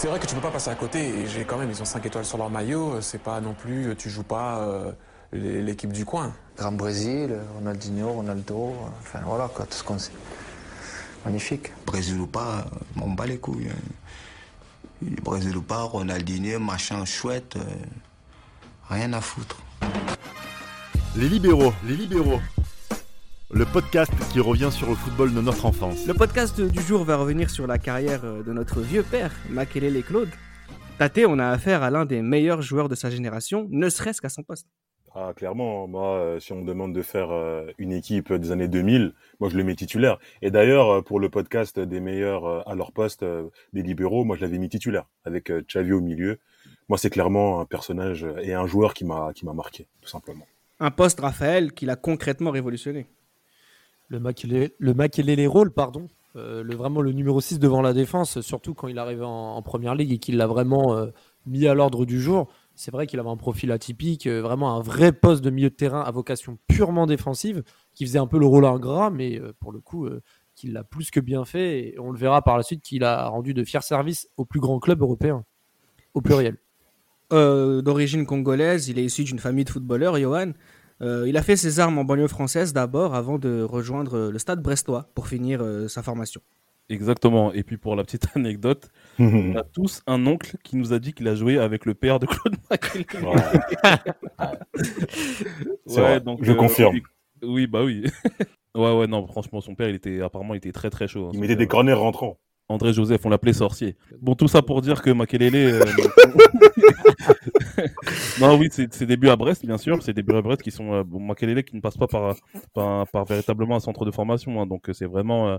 C'est vrai que tu peux pas passer à côté. Et j'ai quand même, ils ont 5 étoiles sur leur maillot. C'est pas non plus, tu joues pas euh, l'équipe du coin. Grand Brésil, Ronaldinho, Ronaldo, enfin voilà quoi, tout ce qu'on sait. Magnifique. Brésil ou pas, on bat les couilles. Brésil ou pas, Ronaldinho, machin chouette, euh, rien à foutre. Les libéraux, les libéraux. Le podcast qui revient sur le football de notre enfance. Le podcast du jour va revenir sur la carrière de notre vieux père, Makelele Claude. Tate, on a affaire à l'un des meilleurs joueurs de sa génération, ne serait-ce qu'à son poste. Ah, clairement, moi, euh, si on me demande de faire euh, une équipe des années 2000, moi, je le mets titulaire. Et d'ailleurs, euh, pour le podcast des meilleurs à leur poste, des libéraux, moi, je l'avais mis titulaire, avec Xavi au milieu. Moi, c'est clairement un personnage et un joueur qui m'a qui m'a marqué, tout simplement. Un poste, Raphaël, qu'il a concrètement révolutionné. Le Makelele, le rôle, pardon. le, vraiment le numéro 6 devant la défense, surtout quand il arrive en, en première ligue et qu'il l'a vraiment mis à l'ordre du jour c'est vrai qu'il avait un profil atypique, euh, vraiment un vrai poste de milieu de terrain à vocation purement défensive, qui faisait un peu le rôle ingrat, mais euh, pour le coup, euh, qu'il l'a plus que bien fait. On le verra par la suite qu'il a rendu de fiers services au plus grand club européen, au pluriel. D'origine congolaise, il est issu d'une famille de footballeurs, Johan. Il a fait ses armes en banlieue française d'abord avant de rejoindre le stade brestois pour finir sa formation. Exactement. Et puis pour la petite anecdote, on a tous un oncle qui nous a dit qu'il a joué avec le père de Claude ouais, donc, je euh, confirme. Oui, bah oui. ouais, ouais, non, franchement, son père, il était apparemment, il était très très chaud. Hein, il mettait des corners rentrants. André Joseph, on l'appelait sorcier. Bon, tout ça pour dire que Makelele. Euh, non, oui, c'est ses débuts à Brest, bien sûr. C'est débuts à Brest qui sont. Euh, bon, Makelele qui ne passe pas par, par, véritablement un centre de formation. Hein, donc, c'est vraiment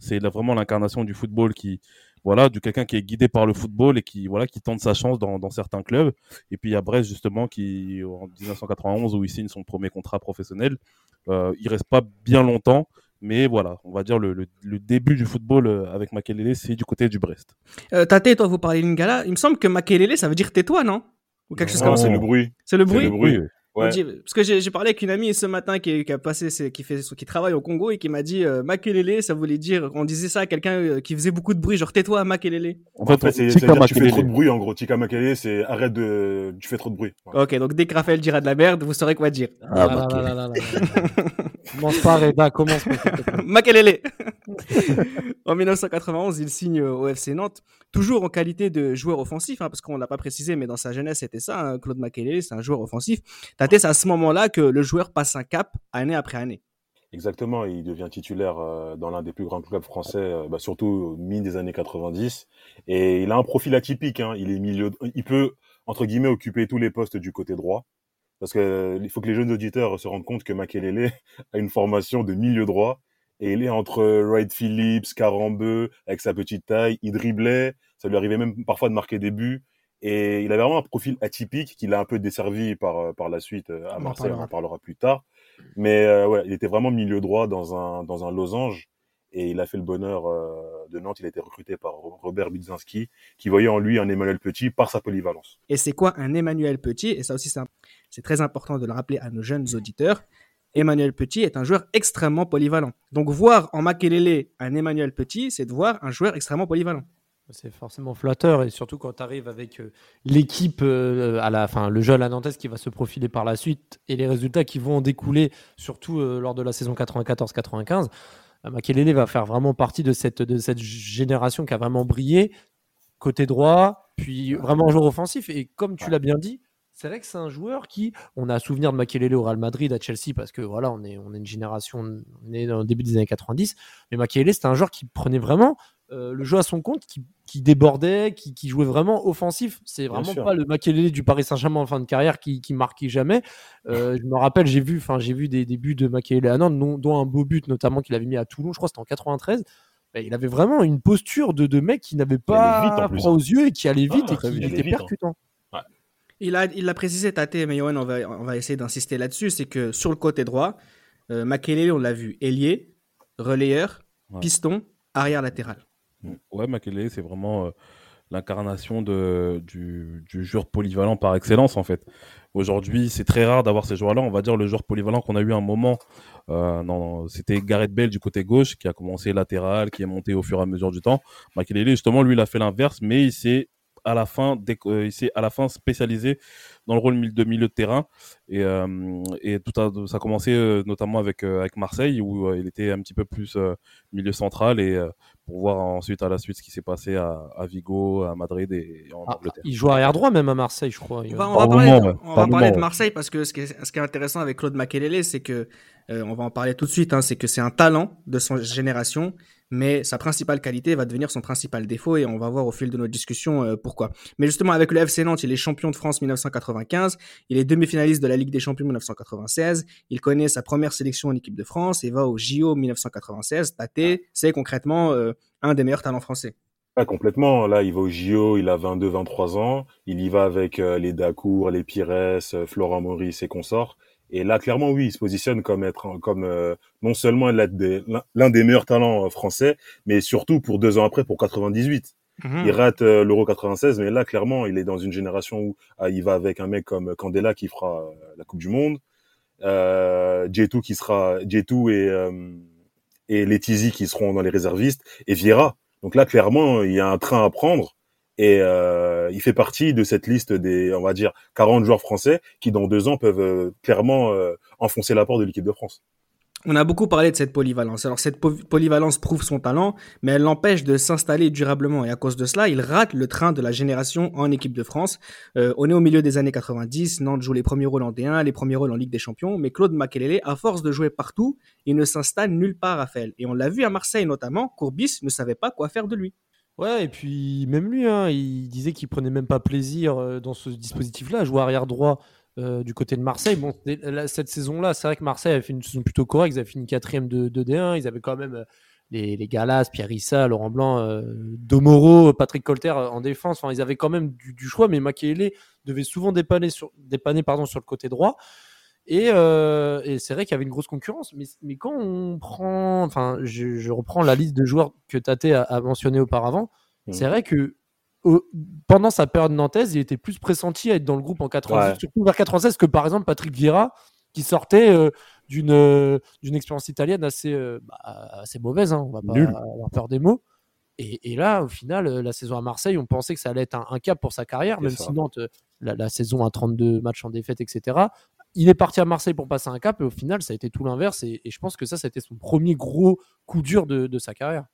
c'est vraiment l'incarnation du football qui, voilà, du quelqu'un qui est guidé par le football et qui, voilà, qui tente sa chance dans, dans certains clubs. Et puis il y a Brest justement qui, en 1991, où il signe son premier contrat professionnel, euh, il reste pas bien longtemps. Mais voilà, on va dire le, le, début du football euh, avec Makelele, c'est du côté du Brest. Euh, Tate, toi, vous parlez Lingala. Il me semble que Makelele, ça veut dire tais-toi, non? Ou quelque chose comme ça. C'est le bruit. C'est le bruit. Le bruit. Parce que j'ai parlé avec une amie ce matin qui, qui a passé, qui fait, qui travaille au Congo et qui m'a dit euh, Makelele, ça voulait dire, on disait ça à quelqu'un euh, qui faisait beaucoup de bruit, genre tais-toi Makelele. En fait, c'est tu fais trop de bruit en gros. Tika Makelele, c'est arrête de, tu fais trop de bruit. Ok, donc dès que Raphaël dira de la merde, vous saurez quoi dire. Ah, ah là, là, commence pas, Reda, commence Makelele. en 1991, il signe au FC Nantes, toujours en qualité de joueur offensif, hein, parce qu'on l'a pas précisé, mais dans sa jeunesse, c'était ça. Hein, Claude Makelele, c'est un joueur offensif c'est à ce moment-là que le joueur passe un cap année après année. Exactement, il devient titulaire euh, dans l'un des plus grands clubs français, euh, bah, surtout mi des années 90. Et il a un profil atypique. Hein. Il est milieu, il peut entre guillemets occuper tous les postes du côté droit, parce que euh, il faut que les jeunes auditeurs se rendent compte que Makelele a une formation de milieu droit et il est entre Wright Phillips, Carambeu, avec sa petite taille, il driblait, ça lui arrivait même parfois de marquer des buts. Et il avait vraiment un profil atypique qu'il a un peu desservi par, euh, par la suite euh, à Marseille, on en parlera plus tard. Mais euh, ouais, il était vraiment milieu droit dans un, dans un losange et il a fait le bonheur de Nantes. Il a été recruté par Robert Budzinski qui voyait en lui un Emmanuel Petit par sa polyvalence. Et c'est quoi un Emmanuel Petit? Et ça aussi, c'est très important de le rappeler à nos jeunes auditeurs. Emmanuel Petit est un joueur extrêmement polyvalent. Donc voir en Makelele un Emmanuel Petit, c'est de voir un joueur extrêmement polyvalent. C'est forcément flatteur et surtout quand tu arrives avec euh, l'équipe euh, la le jeune à Nantes qui va se profiler par la suite et les résultats qui vont découler, surtout euh, lors de la saison 94-95. Makelele va faire vraiment partie de cette, de cette génération qui a vraiment brillé côté droit, puis vraiment un joueur offensif. Et comme tu l'as bien dit, c'est vrai que c'est un joueur qui, on a souvenir de Makelele au Real Madrid, à Chelsea, parce que voilà, on est, on est une génération, on est dans le début des années 90. Mais Makelele, c'était un joueur qui prenait vraiment euh, le jeu à son compte, qui, débordait, qui, jouait vraiment offensif. C'est vraiment pas le Makelele du Paris Saint-Germain en fin de carrière qui, qui marquait jamais. Euh, je me rappelle, j'ai vu, enfin, j'ai vu des débuts de Makelele à Nantes, dont un beau but notamment qu'il avait mis à Toulon, je crois c'était en 93. il avait vraiment une posture de, de mec qui n'avait pas froid aux yeux et qui allait vite ah, et qui était hein. Il a, il a précisé, Tate, mais on va, on va essayer d'insister là-dessus, c'est que sur le côté droit, euh, Makelele, on l'a vu, ailier, relayeur, piston, arrière latéral. Mm. Ouais, Makelele, c'est vraiment euh, l'incarnation du, du joueur polyvalent par excellence, en fait. Aujourd'hui, c'est très rare d'avoir ces joueurs-là. On va dire le joueur polyvalent qu'on a eu un moment, euh, non, c'était Gareth Bale du côté gauche, qui a commencé latéral, qui est monté au fur et à mesure du temps. Makelele, justement, lui, il a fait l'inverse, mais il s'est à la fin, dès euh, il s'est à la fin spécialisé dans le rôle de milieu de terrain. Et, euh, et tout a, ça a commencé euh, notamment avec, euh, avec Marseille, où euh, il était un petit peu plus euh, milieu central, et euh, pour voir ensuite à la suite ce qui s'est passé à, à Vigo, à Madrid et, et en Ah, Angleterre. il joue arrière droit même à Marseille, je crois. On va, on va parler, moment, ouais. on va Par parler moment, de ouais. Marseille parce que ce qui est, ce qui est intéressant avec Claude Makelele, c'est que, euh, on va en parler tout de suite, hein, c'est que c'est un talent de son génération, mais sa principale qualité va devenir son principal défaut et on va voir au fil de notre discussion euh, pourquoi. Mais justement, avec le FC Nantes, il est champion de France 1995, il est demi-finaliste de la Ligue des Champions 1996, il connaît sa première sélection en équipe de France et va au JO 1996. Tate, c'est concrètement euh, un des meilleurs talents français. Ah, complètement. Là, il va au JO, il a 22, 23 ans. Il y va avec euh, les Dacour, les Pires, Florent Maurice et consorts. Et là, clairement, oui, il se positionne comme être, comme euh, non seulement l'un des, meilleurs talents euh, français, mais surtout pour deux ans après, pour 98. Mhm. Il rate euh, l'Euro 96, mais là, clairement, il est dans une génération où ah, il va avec un mec comme Candela qui fera euh, la Coupe du Monde, euh, J2 qui sera J2 et euh, et Letizy qui seront dans les réservistes et Vieira. Donc là, clairement, il y a un train à prendre et euh, il fait partie de cette liste des, on va dire, 40 joueurs français qui dans deux ans peuvent euh, clairement euh, enfoncer la porte de l'équipe de France. On a beaucoup parlé de cette polyvalence. Alors cette po- polyvalence prouve son talent, mais elle l'empêche de s'installer durablement. Et à cause de cela, il rate le train de la génération en équipe de France. On est au milieu des années 90. Nantes joue les premiers rôles en D1, les premiers rôles en Ligue des Champions. Mais Claude Makelele, à force de jouer partout, il ne s'installe nulle part, Raphaël. Et on l'a vu à Marseille notamment. Courbis ne savait pas quoi faire de lui. Ouais, et puis même lui, hein, il disait qu'il prenait même pas plaisir euh, dans ce dispositif-là, jouer arrière droit euh, du côté de Marseille. Bon, là, cette saison-là, c'est vrai que Marseille avait fait une saison plutôt correcte. Ils avaient fini quatrième de, de D1. Ils avaient quand même euh, les, Galas, Pierre Laurent Blanc, euh, Domoro, Patrick Colter euh, en défense. Enfin, ils avaient quand même du, choix, mais Makelele devait souvent dépanner sur le côté droit. Et, euh, et c'est vrai qu'il y avait une grosse concurrence. Mais, mais quand on prend, enfin, je, je reprends la liste de joueurs que Tate a, a mentionné auparavant, Mhm. c'est vrai que au- pendant sa période nantaise, il était plus pressenti à être dans le groupe en 96, Ouais. surtout vers 96 que par exemple Patrick Vieira, qui sortait euh, d'une euh, expérience italienne assez, euh, bah, assez mauvaise, hein, on va pas Nul. avoir peur des mots. Et, et là, au final, la saison à Marseille, on pensait que ça allait être un, un cap pour sa carrière, même ça. si Nantes, la, la saison à 32 matchs en défaite, etc. Il est parti à Marseille pour passer un cap, et au final, ça a été tout l'inverse. Et, et je pense que ça, ça a été son premier gros coup dur de, de sa carrière.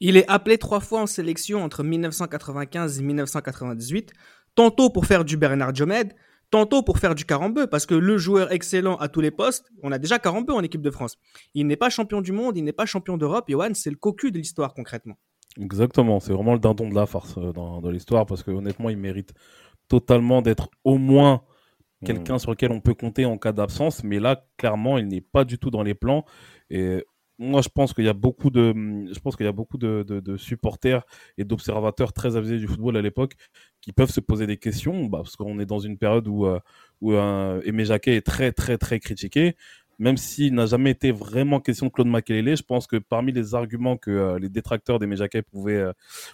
Il est appelé trois fois en sélection entre 1995 et 1998, tantôt pour faire du Bernard Diomède, tantôt pour faire du Carambeu, parce que le joueur excellent à tous les postes, on a déjà Carambeu en équipe de France. Il n'est pas champion du monde, il n'est pas champion d'Europe, Johan, c'est le cocu de l'histoire concrètement. Exactement, c'est vraiment le dindon de la farce euh, dans, dans l'histoire parce que honnêtement, il mérite totalement d'être au moins Mmh. quelqu'un sur lequel on peut compter en cas d'absence, mais là, clairement, il n'est pas du tout dans les plans. Et moi, je pense qu'il y a beaucoup de, je pense qu'il y a beaucoup de, supporters et d'observateurs très avisés du football à l'époque qui peuvent se poser des questions, bah, parce qu'on est dans une période où, euh, où euh, Aimé Jacquet est très, très, très critiqué. Même s'il n'a jamais été vraiment question de Claude Makelele, je pense que parmi les arguments que euh, les détracteurs d'Aimé Jacquet pouvaient, euh,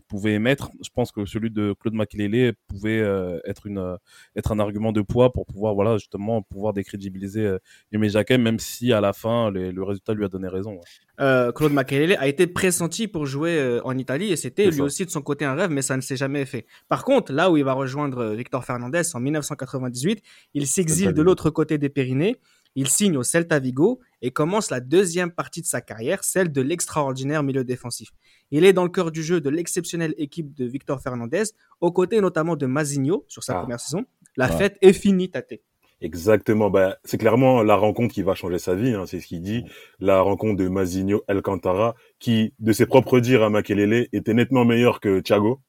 pouvaient émettre, je pense que celui de Claude Makelele pouvait euh, être, une, être un argument de poids pour pouvoir, voilà, justement, pouvoir décrédibiliser Aimé Jacquet, même si à la fin, les- le résultat lui a donné raison. ouais. Claude Makelele a été pressenti pour jouer en Italie et c'était lui aussi de son côté un rêve, mais ça ne s'est jamais fait. Par contre, là où il va rejoindre Victor Fernandez en 1998, il s'exile de l'autre côté des Pyrénées, il signe au Celta Vigo et commence la deuxième partie de sa carrière, celle de l'extraordinaire milieu défensif. Il est dans le cœur du jeu de l'exceptionnelle équipe de Victor Fernandez, aux côtés notamment de Mazinho sur sa Ah. première saison. La fête est finie, Tate. Exactement. Bah, c'est clairement la rencontre qui va changer sa vie. hein, c'est ce qu'il dit. La rencontre de Mazinho Alcantara, qui, de ses propres dires à Makelele, était nettement meilleur que Thiago.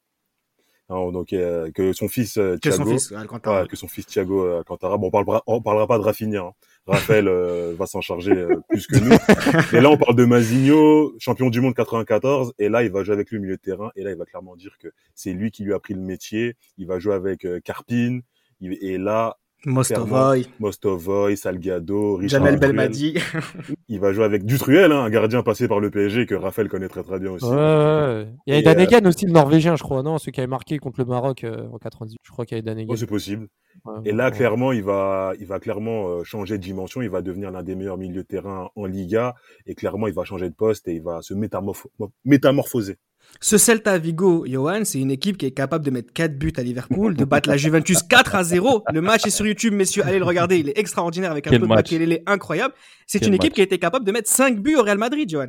Donc, euh, que son fils euh, Que son Thiago. fils, Alcantara. Ouais, que son fils Thiago euh, Alcantara. Bon, on parlera, on parlera pas de Rafinha. hein. Raphaël euh, va s'en charger euh, plus que nous. Mais là, on parle de Mazinho, champion du monde 94, et là, il va jouer avec lui au milieu de terrain, et là, il va clairement dire que c'est lui qui lui a pris le métier. Il va jouer avec euh, Karpin, il- et là, Mostovoy, Mostovoy, Salgado, Richard Jamel. Belmadi. Il va jouer avec Dutruel, hein, un gardien passé par le PSG que Raphaël connaît très très bien aussi. Ouais, ouais, ouais. Il y avait Et, euh, aussi, le Norvégien, je crois, non Celui qui avait marqué contre le Maroc euh, en 98. Je crois qu'il y avait Danegan. Oh, c'est possible. Ouais, Et là, ouais. clairement, il va, il va clairement euh, changer de dimension. Il va devenir l'un des meilleurs milieux de terrain en Liga. Et clairement, il va changer de poste et il va se métamorpho- métamorphoser. Ce Celta Vigo, Johan, c'est une équipe qui est capable de mettre 4 buts à Liverpool, de battre la Juventus 4 à 0. Le match est sur YouTube, messieurs, allez le regarder, il est extraordinaire avec un Quel Claude match. Makélélé incroyable. C'est une équipe match. qui a été capable de mettre 5 buts au Real Madrid, Johan.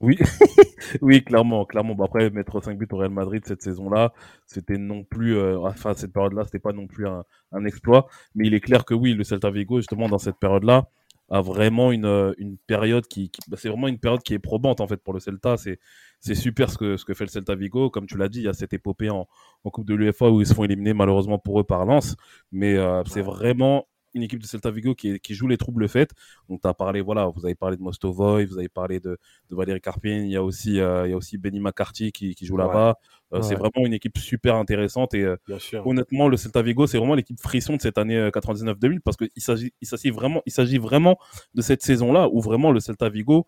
Oui, oui, clairement, clairement. Bon, après, mettre 5 buts au Real Madrid cette saison-là, c'était non plus, euh, enfin, cette période-là, c'était pas non plus un, un exploit. Mais il est clair que oui, le Celta Vigo, justement, dans cette période-là, a vraiment une, euh, une période qui, qui- bah, c'est vraiment une période qui est probante, en fait, pour le Celta. C'est, c'est super ce que, ce que fait le Celta Vigo. Comme tu l'as dit, il y a cette épopée en, en Coupe de l'UEFA où ils se font éliminer, malheureusement pour eux, par Lens. Mais euh, c'est vraiment une équipe de Celta Vigo qui, est- qui joue les troubles faits. Donc, tu as parlé, voilà, vous avez parlé de Mostovoy, vous avez parlé de, de Valérie Carpin, il y a aussi, euh, il y a aussi Benny McCarthy qui, qui joue Ouais. là-bas. Euh, Ouais. C'est vraiment une équipe super intéressante et euh, honnêtement, le Celta Vigo, c'est vraiment l'équipe frisson de cette année euh, 99-2000 parce qu'il s'agit, il s'agit vraiment, il s'agit vraiment de cette saison-là où vraiment le Celta Vigo euh,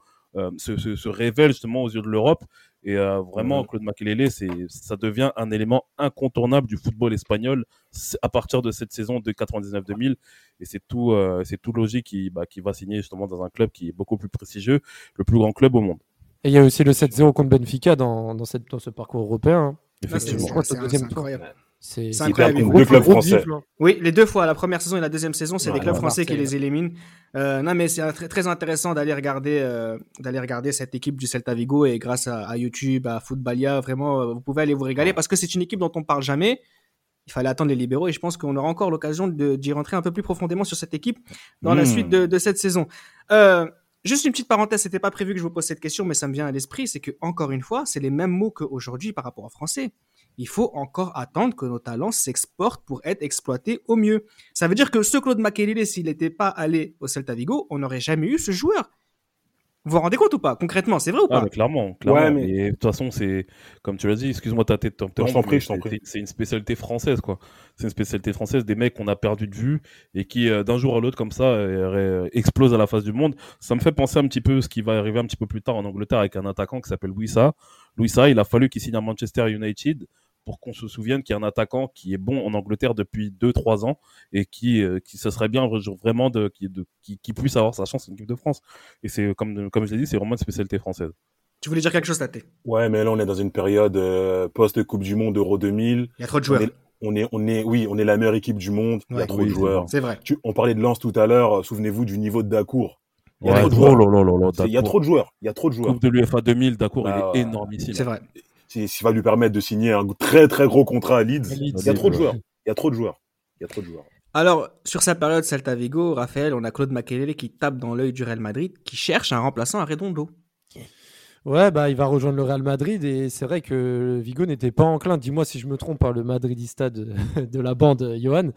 se, se, se révèle justement aux yeux de l'Europe et euh, vraiment. Claude Makelele, c'est, ça devient un élément incontournable du football espagnol à partir de cette saison de 99-2000 et c'est tout, euh, c'est tout logique qui, bah, qui va signer justement dans un club qui est beaucoup plus prestigieux, le plus grand club au monde. Et il y a aussi le 7-0 contre Benfica dans, dans, cette, dans ce parcours européen. hein. Là, c'est- Effectivement. Je crois que c'est c'est le deuxième c'est tour. incroyable. C'est incroyable. deux clubs français. Oui, les deux fois, la première saison et la deuxième saison, c'est Ouais, des clubs français qui les éliminent. Euh, non, mais c'est très, très intéressant d'aller regarder, euh, d'aller regarder cette équipe du Celta Vigo et grâce à, à YouTube, à Footballia, vraiment, euh, vous pouvez aller vous régaler parce que c'est une équipe dont on parle jamais. Il fallait attendre les libéraux et je pense qu'on aura encore l'occasion d'y rentrer un peu plus profondément sur cette équipe dans la Hmm. suite de, de cette saison. Euh, juste une petite parenthèse, c'était pas prévu que je vous pose cette question, mais ça me vient à l'esprit, c'est que encore une fois, c'est les mêmes mots qu'aujourd'hui par rapport aux Français. Il faut encore attendre que nos talents s'exportent pour être exploités au mieux. Ça veut dire que ce Claude Makelele, s'il n'était pas allé au Celta Vigo, on n'aurait jamais eu ce joueur. Vous vous rendez compte ou pas Concrètement, c'est vrai ou Ah, pas mais clairement, clairement. Ouais, mais- Et de toute façon, c'est comme tu l'as dit. Excuse-moi, t'as t'es- t'es- Non, je t'en prie, mais je t'en c'est- prie. c'est- C'est une spécialité française, quoi. C'est une spécialité française des mecs qu'on a perdu de vue et qui euh, d'un jour à l'autre comme ça euh, euh, explosent à la face du monde. Ça me fait penser un petit peu ce qui va arriver un petit peu plus tard en Angleterre avec un attaquant qui s'appelle Louisa. Louisa, il a fallu qu'il signe à Manchester United pour qu'on se souvienne qu'il y a un attaquant qui est bon en Angleterre depuis 2-3 ans et qui, euh, qui ce serait bien vraiment de, qui, de, qui, qui puisse avoir sa chance en équipe de France. Et c'est comme, comme je l'ai dit, c'est vraiment une spécialité française. Tu voulais dire quelque chose, Tate? Ouais, mais là, on est dans une période euh, post-Coupe du Monde Euro 2000. Il y a trop de On joueurs. est, on est, on est, oui, on est la meilleure équipe du monde. Il y a trop Oui, de joueurs. C'est vrai. Tu- on parlait de Lens tout à l'heure. Souvenez-vous du niveau de Dacour. Il y a Ouais, trop de oh joueurs. Il y a Dacour. trop de joueurs. Il y a trop de joueurs. Coupe de l'UFA 2000, d'accord, Bah, il est ouais. énormissime. C'est vrai. Ce qui va lui permettre de signer un très très gros contrat à Leeds. Leeds, Il y a trop de joueurs. Il y a trop de joueurs. Il y a trop de joueurs. Alors, sur sa période Celta Vigo, Raphaël, on a Claude Makelele qui tape dans l'œil du Real Madrid, qui cherche un remplaçant à Redondo. Ouais, bah, il va rejoindre le Real Madrid et c'est vrai que Vigo n'était pas enclin, dis-moi si je me trompe, par le Madridista de, de la bande, euh, Johan. Mais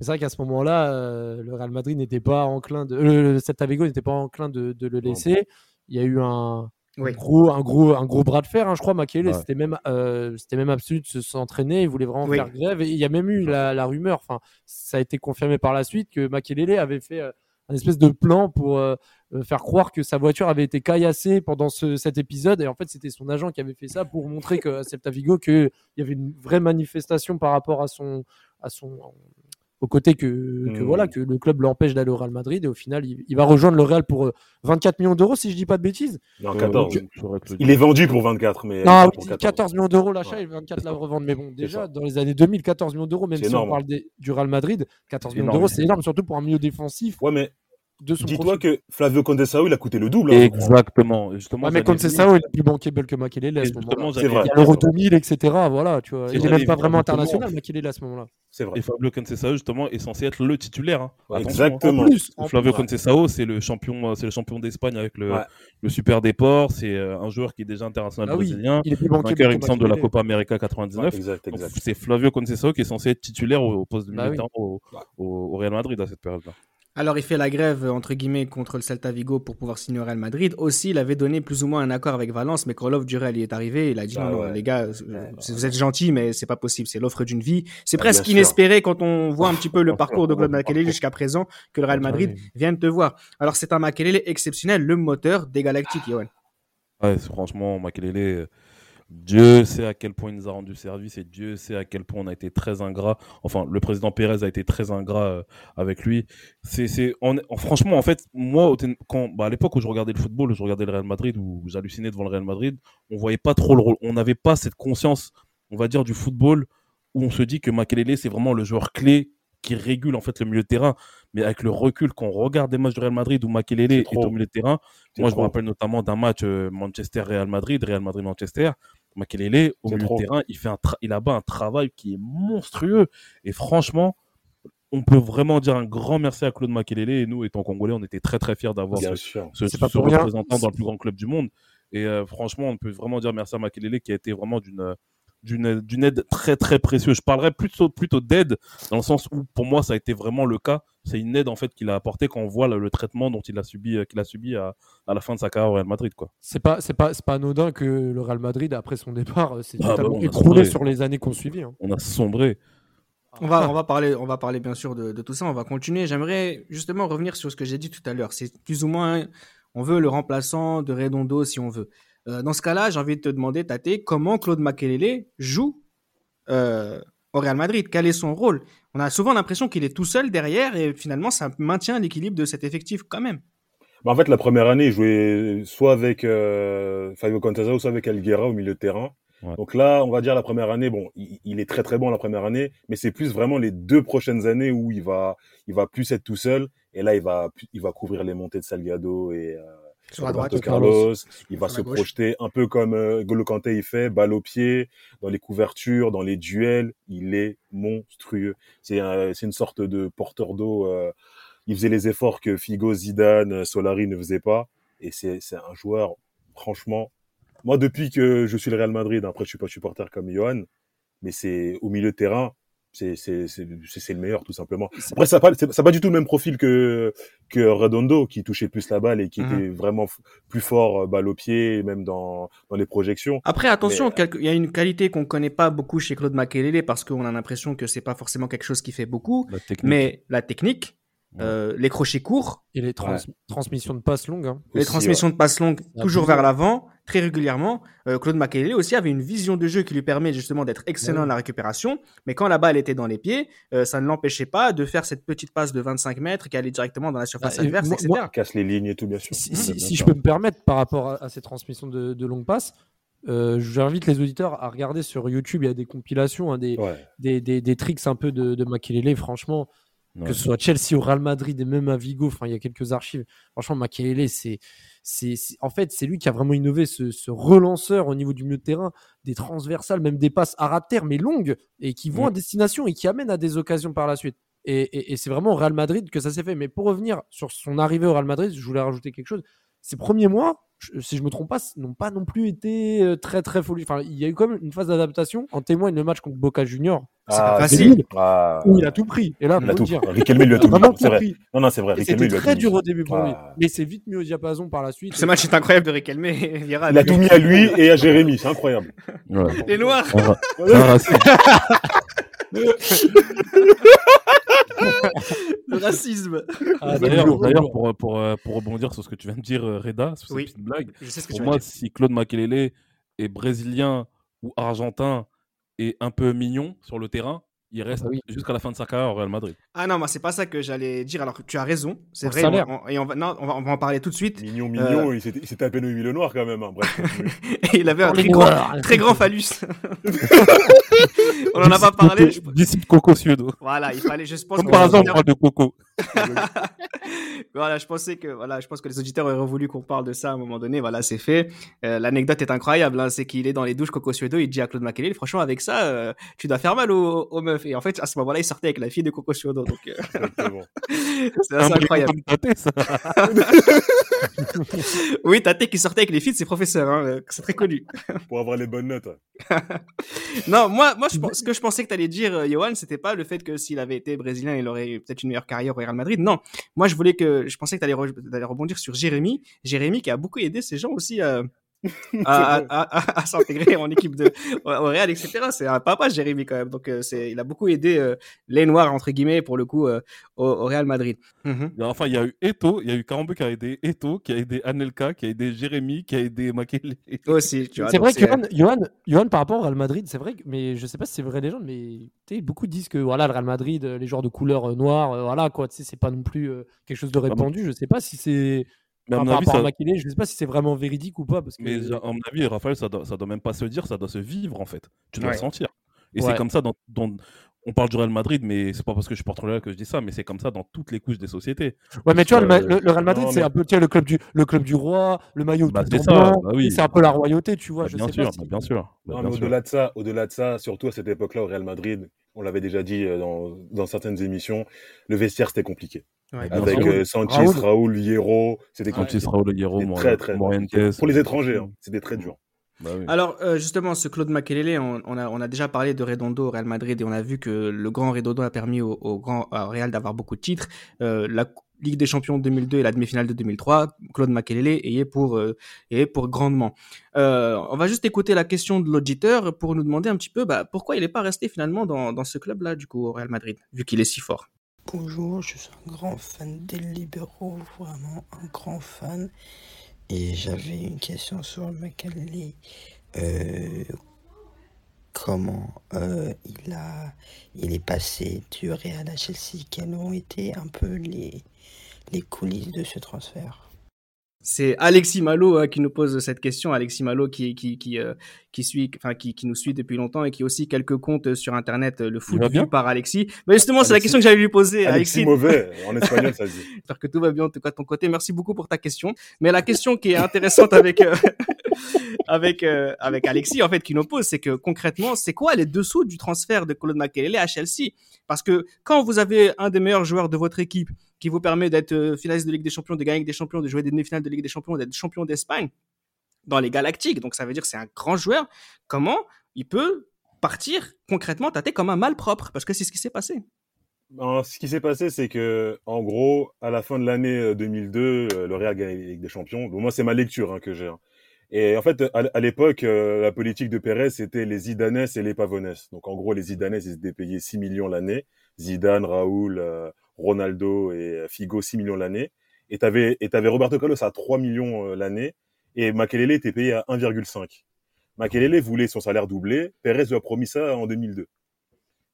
c'est vrai qu'à ce moment-là, euh, le Real Madrid n'était pas enclin de. Le, le Celta Vigo n'était pas enclin de, de le laisser. Il y a eu un, Oui. gros, un, gros, un gros bras de fer, hein, je crois. Ouais. c'était même, euh, c'était même absolu de se- s'entraîner. Il voulait vraiment Oui. faire grève. Et il y a même eu la, la rumeur, enfin, ça a été confirmé par la suite, que Makelele avait fait euh, un espèce de plan pour euh, euh, faire croire que sa voiture avait été caillassée pendant ce- cet épisode. Et en fait, c'était son agent qui avait fait ça pour montrer que à Celta Vigo qu'il y avait une vraie manifestation par rapport à son, à son, au côté que, que Hmm. voilà que le club l'empêche d'aller au Real Madrid. Et au final, il, il va rejoindre le Real pour euh, 24 millions d'euros, si je dis pas de bêtises. Non, Euh, 14. donc, j'aurais pu le Il est vendu pour 24, mais Non, pas oui, pour 14. 14. millions d'euros l'achat Ouais. et 24 la revente. Mais bon, déjà, dans les années 2000, 14 millions d'euros, même si énorme. on parle des- du Real Madrid, 14 C'est millions d'euros, c'est énorme, surtout pour un milieu défensif Ouais, mais de son dis-toi que Flavio Condesao, il a coûté le double. hein. Exactement. Justement, Ouais, mais ça, il est plus bankable que Makelele à ce moment-là. C'est vrai. Il y a venir- l'Euro 2000, etc. Voilà, tu vois. Il est j'allais même pas vraiment international, Makelele, à ce moment-là. C'est vrai. Et Fabio Conceição, justement, est censé être le titulaire. hein. Ouais, hein. exactement. En plus, en Flavio. Conceição, c'est le champion, euh, c'est le champion d'Espagne avec le, Ouais. le Super Deport. C'est euh, un joueur qui est déjà international Ah oui, brésilien. il est plus bankable Vainqueur, que il me semble, de la. Copa América Ouais, 99. exact, Donc, exact. C'est Flavio Conceição qui est censé être titulaire au, au poste de Bah au, au, au Real Madrid à cette période-là. Alors, il fait la grève, entre guillemets, contre le Celta Vigo pour pouvoir signer au Real Madrid. Aussi, il avait donné plus ou moins un accord avec Valence, mais quand l'offre du Real y est arrivée, il a dit Ah non, ouais. les gars, euh, vous êtes gentils, mais c'est pas possible, c'est l'offre d'une vie. C'est Ah, presque sûr. inespéré quand on voit un petit peu le parcours de Claude Makelele jusqu'à présent, que le Real Madrid oui. vienne te voir. Alors, c'est un Makelele exceptionnel, le moteur des Galactiques, Johan. Ouais, franchement, Makelele, Dieu sait à quel point il nous a rendu service et Dieu sait à quel point on a été très ingrat. Enfin, le président Pérez a été très ingrat euh, avec lui. C'est, franchement, en fait, moi, quand, bah, à l'époque où je regardais le football, je regardais le Real Madrid, où j'hallucinais devant le Real Madrid, on voyait pas trop le rôle. On n'avait pas cette conscience, on va dire, du football où on se dit que Makelele, c'est vraiment le joueur clé qui régule en fait le milieu de terrain. Mais avec le recul, quand on regarde des matchs du Real Madrid où Makelele est trop. au milieu de terrain, moi je me rappelle notamment d'un match euh, Manchester-Real Madrid, Real Madrid-Manchester. Makelele, au milieu trop. de terrain, il fait un tra- il a bas un travail qui est monstrueux. Et franchement, on peut vraiment dire un grand merci à Claude Makelele. Et nous, étant congolais, on était très très fiers d'avoir Bien ce, ce, pas représentant dans le plus grand club du monde. Et euh, franchement, on peut vraiment dire merci à Makelele qui a été vraiment d'une d'une d'une aide très très précieuse. Je parlerais plutôt plutôt d'aide dans le sens où pour moi ça a été vraiment le cas. C'est une aide en fait qu'il a apporté quand on voit le, le traitement dont il a subi euh, qu'il a subi à, à la fin de sa carrière au Real Madrid quoi. C'est pas, c'est pas, c'est pas anodin que le Real Madrid, après son départ, euh, s'est Ah bah écroulé sombré. sur les années qu'on suivit. hein. On a sombré. On va, on va parler, on va parler bien sûr de, de tout ça. On va continuer. J'aimerais justement revenir sur ce que j'ai dit tout à l'heure. C'est plus ou moins, on veut le remplaçant de Redondo si on veut. Euh, dans ce cas-là, j'ai envie de te demander, Tate, comment Claude Makelele joue euh, au Real Madrid? Quel est son rôle? On a souvent l'impression qu'il est tout seul derrière et finalement, ça maintient l'équilibre de cet effectif quand même. Bah, en fait, la première année, il jouait soit avec euh, Fabio Contazao, soit avec Alguera au milieu de terrain. Ouais. Donc là, on va dire la première année, bon, il, il est très très bon la première année, mais c'est plus vraiment les deux prochaines années où il va, il va plus être tout seul. Et là, il va, il va couvrir les montées de Salgado et euh, Sur la droite, Roberto Carlos. Carlos. Il va se projeter un peu comme euh, Golo Kanté il fait, balle au pied, dans les couvertures, dans les duels. Il est monstrueux. C'est un- une sorte de porteur d'eau. euh, il faisait les efforts que Figo, Zidane, Solari ne faisaient pas. Et c'est c'est un joueur, franchement. Moi, depuis que je suis le Real Madrid, après, je suis pas supporter comme Johan, mais c'est au milieu de terrain, c'est c'est c'est c'est- c'est le meilleur tout simplement. Après, ça n'a pas c'est- ça pas du tout le même profil que que Redondo qui touchait plus la balle et qui Mhm. était vraiment plus fort euh, balle au pied, même dans dans les projections. Après, attention, Mais, quelque- il y a une qualité qu'on connaît pas beaucoup chez Claude Makelele parce qu'on a l'impression que c'est pas forcément quelque chose qui fait beaucoup, La technique. mais la technique. Euh, les crochets courts, Et les trans- transmissions de passes longues. hein. les Aussi, transmissions de passes longues toujours vers l'avant, très régulièrement. Euh, Claude Makelele aussi avait une vision de jeu qui lui permet justement d'être excellent Ouais. à la récupération, mais quand la balle était dans les pieds, euh, ça ne l'empêchait pas de faire cette petite passe de 25 mètres qui allait directement dans la surface et adverse, moi- etc. moi- casse les lignes et tout bien sûr. Si, je peux me permettre par rapport à, à ces transmissions de, de longues passes, euh, j'invite les auditeurs à regarder sur YouTube. Il y a des compilations, hein, des, Ouais. des, des, des tricks un peu de, de Makelele. Franchement, Ouais. que ce soit Chelsea ou Real Madrid et même à Vigo, enfin, il y a quelques archives. Franchement, Makelele, c'est, c'est, en fait, c'est lui qui a vraiment innové ce, ce relanceur au niveau du milieu de terrain, des transversales, même des passes à ras terre, mais longues, et qui vont Mm. à destination et qui amènent à des occasions par la suite. Et, et- et c'est vraiment au Real Madrid que ça s'est fait. Mais pour revenir sur son arrivée au Real Madrid, je voulais rajouter quelque chose. Ses premiers mois, je- si je me trompe pas, n'ont pas non plus été euh, très très folie. Enfin, il y a eu quand même une phase d'adaptation. En témoigne le match contre Boca Junior, C'est pas Ah, facile. ah, il a tout pris. Et là, il a tout dire. pris. Riquelme lui a tout. C'est tout vrai. pris. Non, non, c'est vrai. C'était très dur au début pour lui. Ah. Mais c'est vite mis au diapason par la suite. Ce match est incroyable de Riquelme. Il a tout mis à lui et à Jérémy. C'est incroyable. Ouais. Les Noirs. Un raciste. Le racisme. Ah, D'ailleurs, pour, pour, euh, pour rebondir sur ce que tu viens de dire, euh, Reda, sur cette Oui. petite blague, Je sais ce que pour tu moi, si Claude Makelele est brésilien ou argentin et un peu mignon sur le terrain, il reste oui. jusqu'à la fin de sa carrière au Real Madrid. Ah non, moi c'est pas ça que j'allais dire. Alors tu as raison, c'est le vrai. on- on- et on va, non, on va, on va en parler tout de suite. Mignon, mignon. Il s'était il s'était tapé Noémie Le Noir quand même. hein. Bref. Et il avait un très grand, Noirs. très grand phallus. on en a pas parlé. Disciple Coco Suedo. Voilà, il fallait. Je pense Comme que par hasard, on parle de Coco. Voilà, je pensais que voilà, je pense que les auditeurs auraient voulu qu'on parle de ça à un moment donné. Voilà, c'est fait. Euh, L'anecdote est incroyable. Hein, c'est qu'il est dans les douches Coco Suedo. Il dit à Claude Makelele, franchement, avec ça, euh, tu dois faire mal aux, aux meufs. Et en fait, à ce moment-là, il sortait avec la fille de Coco Suedo. Donc, euh, c'est incroyable. Oui, Tate qui sortait avec les filles de ses professeurs. Hein, euh, c'est très connu. Pour avoir les bonnes notes. Non, moi, moi je, ce que je pensais que tu allais dire, Johan, c'était pas le fait que s'il avait été brésilien, il aurait eu peut-être une meilleure carrière Real Madrid. Non, moi je voulais que, je pensais que tu allais, rebondir sur Jérémy. Jérémy qui a beaucoup aidé ces gens aussi euh, à, à, à, à s'intégrer en équipe de au Real, etc. C'est un papa, Jérémy quand même. Donc euh, c'est, il a beaucoup aidé euh, les Noirs entre guillemets pour le coup euh, au, au Real Madrid. Mhm. Enfin, il y a eu Eto, il y a eu Karambe qui a aidé Eto, qui a aidé Anelka, qui a aidé Jérémy, qui a aidé Makele. Aussi, tu vois. C'est vrai que Johan, Johan, Johan, par rapport au Real Madrid, c'est vrai, que, mais je sais pas si c'est vrai légende, mais beaucoup disent que voilà, le Real Madrid, les joueurs de couleur euh, noire, euh, voilà quoi, tu sais, c'est pas non plus euh, quelque chose de Ah répandu. Je sais pas si c'est Mais à enfin, mon par avis, rapport à ça, je sais pas si c'est vraiment véridique ou pas parce que mais à mon avis, Raphaël, ça doit, ça doit même pas se dire, ça doit se vivre en fait. Tu dois Ouais. le sentir. Et Ouais. c'est comme ça dans, dans- on parle du Real Madrid, mais c'est pas parce que je suis porte que je dis ça, mais c'est comme ça dans toutes les couches des sociétés. Ouais, mais tu vois, le, Euh, le- le Real Madrid, c'est mais- un peu le club du le club du roi, le maillot Bah, tout bah oui. c'est un peu la royauté, tu vois. Bah, je bien sais sûr, pas bah, si- bien sûr. bah, Non, bien sûr. au-delà de ça, au-delà de ça, surtout à cette époque-là au Real Madrid, on l'avait déjà dit euh, dans, dans certaines émissions, le vestiaire c'était compliqué. Ouais. Avec euh, Sanchez, Raoul. Raoul, Hierro, c'était sera au Hierro, très très. Pour les étrangers, hein, c'était très dur. bah oui. Alors euh, justement, ce Claude Makelele, on, on a, on a déjà parlé de Redondo au Real Madrid et on a vu que le grand Redondo a permis au, au grand au Real d'avoir beaucoup de titres. Euh, la Ligue des Champions 2002 et la demi-finale de 2003, Claude Makelele y est pour, euh, y est pour grandement. Euh, on va juste écouter la question de l'auditeur pour nous demander un petit peu bah, pourquoi il n'est pas resté finalement dans, dans ce club-là, du coup, au Real Madrid, vu qu'il est si fort? Bonjour, je suis un grand fan des libéraux, vraiment un grand fan. Et j'avais une question sur Makaleli. Euh, comment euh, il a, il est passé du Real à Chelsea Quelles ont été un peu les coulisses de ce transfert? C'est Alexis Malo hein, qui nous pose cette question. Alexis Malo qui qui qui euh, qui suit, enfin qui, qui nous suit depuis longtemps et qui a aussi quelques comptes sur internet. euh, Le foot vu par Alexis. Mais justement, c'est la question que j'allais lui poser. Alexis Alexis, mauvais, en espagnol ça se dit. j'espère que tout va bien en tout cas de ton côté. Merci beaucoup pour ta question. Mais la question qui est intéressante avec euh, avec euh, avec Alexis en fait qui nous pose, c'est que concrètement, c'est quoi les dessous du transfert de Claude Makelele à Chelsea? Parce que quand vous avez un des meilleurs joueurs de votre équipe qui vous permet d'être euh, finaliste de Ligue des Champions, de gagner avec des champions, de jouer des demi-finales de Ligue des Champions, d'être champion d'Espagne dans les Galactiques, donc ça veut dire que c'est un grand joueur. Comment il peut partir concrètement tâter comme un malpropre Parce que c'est ce qui s'est passé. Ben, ce qui s'est passé, c'est que, en gros, à la fin de l'année euh, 2002, euh, le Real gagne la Ligue des Champions. Bon, moi, c'est ma lecture hein, que j'ai. hein. Et en fait, à, l'époque, euh, la politique de Pérez, c'était les Zidanes et les Pavones. Donc, en gros, les Zidanes, ils étaient payés 6 millions l'année. Zidane, Raoul, euh, Ronaldo et Figo, 6 millions l'année. Et et t'avais Roberto Carlos à 3 millions euh, l'année. Et Makelele était payé à 1,5. Makelele voulait son salaire doublé. Pérez lui a promis ça en 2002.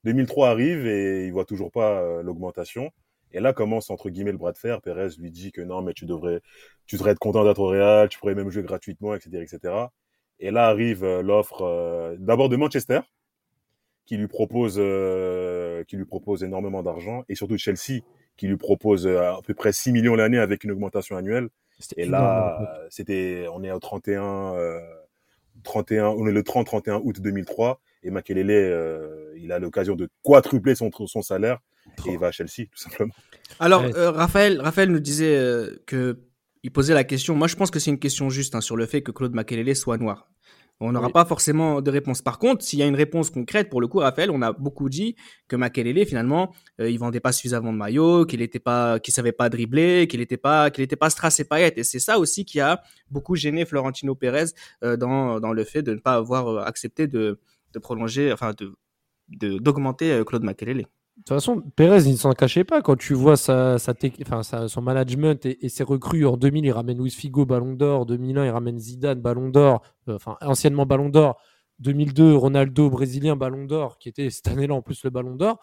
2003 arrive et il voit toujours pas euh, l'augmentation. Et là commence entre guillemets le bras de fer. Pérez lui dit que non, mais tu devrais, tu être content d'être au Real, tu pourrais même jouer gratuitement, etc., etc. Et là arrive euh, l'offre d'abord de Manchester, qui lui propose, qui lui propose énormément d'argent, et surtout de Chelsea, qui lui propose euh, à peu près 6 millions l'année avec une augmentation annuelle. Et là, euh, c'était, on est au 31, euh, 31, on est le 30-31 août 2003, et Makelele, euh, il a l'occasion de quadrupler son, son salaire, et il va à Chelsea, tout simplement. Alors, euh, Raphaël, Raphaël nous disait euh, que il posait la question. Moi, je pense que c'est une question juste hein, sur le fait que Claude Makelele soit noir. On n'aura Oui. pas forcément de réponse. Par contre, s'il y a une réponse concrète, pour le coup, Raphaël, on a beaucoup dit que Makelele, finalement, euh, il vendait pas suffisamment de maillots, qu'il était pas, qu'il savait pas dribbler, qu'il était pas, qu'il était pas strass et paillettes. Et c'est ça aussi qui a beaucoup gêné Florentino Pérez euh, dans dans le fait de ne pas avoir euh, accepté de de prolonger, enfin de de- d'augmenter euh, Claude Makelele. De toute façon, Pérez, il ne s'en cachait pas. Quand tu vois sa, sa tec- enfin, sa- son management et, et ses recrues, en 2000, il ramène Luis Figo, Ballon d'Or. 2001, il ramène Zidane, Ballon d'Or. Euh, Enfin, anciennement Ballon d'Or. 2002, Ronaldo, Brésilien, Ballon d'Or, qui était cette année-là en plus le Ballon d'Or.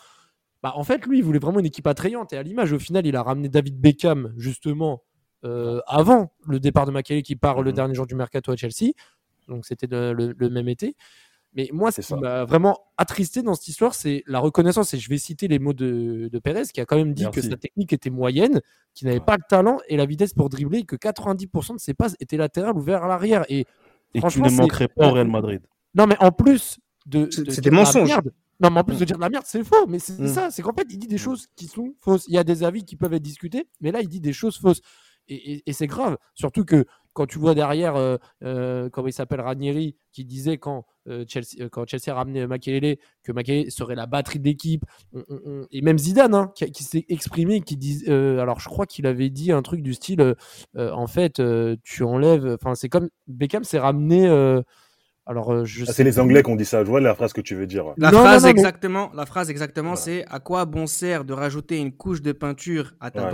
Bah, en fait, lui, il voulait vraiment une équipe attrayante. Et à l'image, au final, il a ramené David Beckham, justement, euh, avant le départ de Makelele, qui part le Mhm. dernier jour du mercato à Chelsea. Donc, c'était le, le- le même été. Mais moi, ce qui m'a vraiment attristé dans cette histoire, c'est la reconnaissance. Et je vais citer les mots de, de Pérez, qui a quand même dit que sa technique était moyenne, qu'il n'avait pas le talent et la vitesse pour dribbler, et que 90% de ses passes étaient latérales ou vers l'arrière. Et Et franchement, ne manquerait pas au Real Madrid. non, mais en plus de. De c'est des mensonges. merde- Non, mais en plus de dire de la merde, c'est faux. Mais c'est Mm. ça, c'est qu'en fait, il dit des choses qui sont fausses. Il y a des avis qui peuvent être discutés, mais là, il dit des choses fausses. Et, et- et c'est grave. Surtout que quand tu vois derrière, euh, euh, comment il s'appelle, Ranieri, qui disait quand, euh, Chelsea, euh, quand Chelsea a ramené Makelele, que Makelele serait la batterie de l'équipe, on- et même Zidane, hein, qui, qui s'est exprimé, qui dit, euh, alors je crois qu'il avait dit un truc du style, en fait, euh, tu enlèves, enfin c'est comme Beckham s'est ramené, euh, alors je Ah, c'est les. Anglais qui ont dit ça. Je vois la phrase que tu veux dire. La Non, phrase non, non, mais- exactement, la phrase exactement, Voilà. c'est à quoi bon sert de rajouter une couche de peinture à ta Ouais.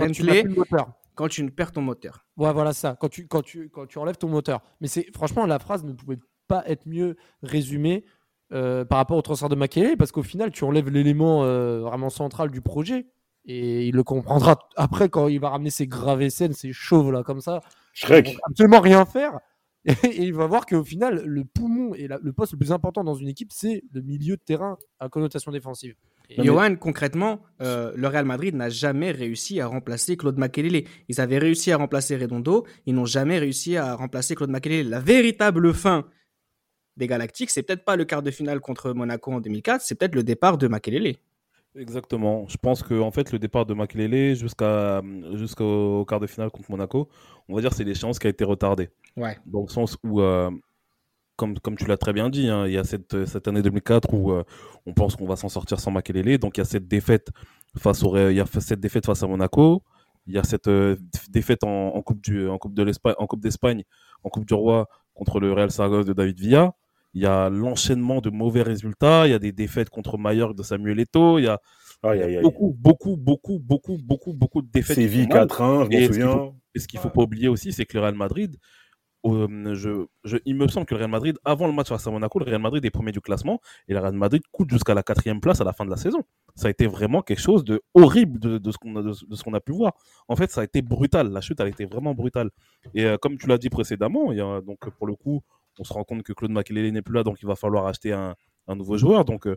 Quand tu perds ton moteur. Ouais, voilà ça. Quand tu, quand tu, quand tu enlèves ton moteur. Mais c'est franchement, la phrase ne pouvait pas être mieux résumée euh, par rapport au transfert de Makelele, parce qu'au final, tu enlèves l'élément euh, vraiment central du projet. Et il le comprendra après quand il va ramener ses gravés scènes, ces chauves là comme ça. Shrek. absolument rien faire. Et il va voir qu'au final, le poumon et la- le poste le plus important dans une équipe, c'est le milieu de terrain à connotation défensive. Mais- Johan, concrètement, euh, le Real Madrid n'a jamais réussi à remplacer Claude Makelele. Ils avaient réussi à remplacer Redondo, ils n'ont jamais réussi à remplacer Claude Makelele. La véritable fin des Galactiques, c'est peut-être pas le quart de finale contre Monaco en 2004, c'est peut-être le départ de Makelele. Exactement. Je pense que en fait le départ de Makelele jusqu'à jusqu'au quart de finale contre Monaco, on va dire c'est l'échéance qui a été retardée. Ouais. Dans le sens où, euh, comme, comme tu l'as très bien dit, hein, il y a cette, cette année 2004 où euh, on pense qu'on va s'en sortir sans Makelele. Donc il y a cette défaite face au il y a cette défaite face à Monaco. Il y a cette euh, défaite en, en coupe du en coupe de l'Espagne en coupe d'Espagne en coupe du Roi contre le Real Saragosse de David Villa. Il y a l'enchaînement de mauvais résultats. Il y a des défaites contre Mallorca de Samuel Eto'o. Il y a beaucoup, beaucoup, beaucoup, beaucoup, beaucoup, beaucoup de défaites. Séville font mal. 4-1, je Et m'en ce qu'il souviens. faut- Et ce qu'il faut pas oublier aussi, c'est que le Real Madrid, euh, je, je- il me semble que le Real Madrid, avant le match face à Monaco, le Real Madrid est premier du classement et le Real Madrid coûte jusqu'à la quatrième place à la fin de la saison. Ça a été vraiment quelque chose de horrible de, de ce qu'on a, de, de ce qu'on a pu voir. En fait, ça a été brutal. La chute, elle a été vraiment brutale. Et euh, comme tu l'as dit précédemment, donc pour le coup, on se rend compte que Claude Makelele n'est plus là, donc il va falloir acheter un, un nouveau joueur. Donc euh,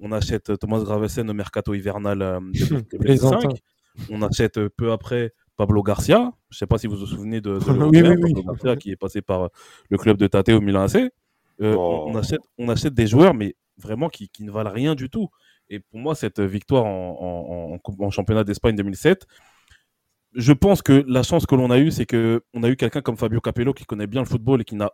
on achète Thomas Gravesen au mercato hivernal de- de Plaisantin. 2005. On achète peu après Pablo Garcia. Je ne sais pas si vous vous souvenez de, de Oui, l'Européen, oui, oui. Pablo Garcia qui est passé par euh, le club de Tate au Milan AC. Euh, Oh. on, achète, on achète des joueurs, mais vraiment qui, qui ne valent rien du tout. Et pour moi, cette victoire en, en- en coupe- en championnat d'Espagne 2007, je pense que la chance que l'on a eue, c'est que on a eu quelqu'un comme Fabio Capello qui connaît bien le football et qui n'a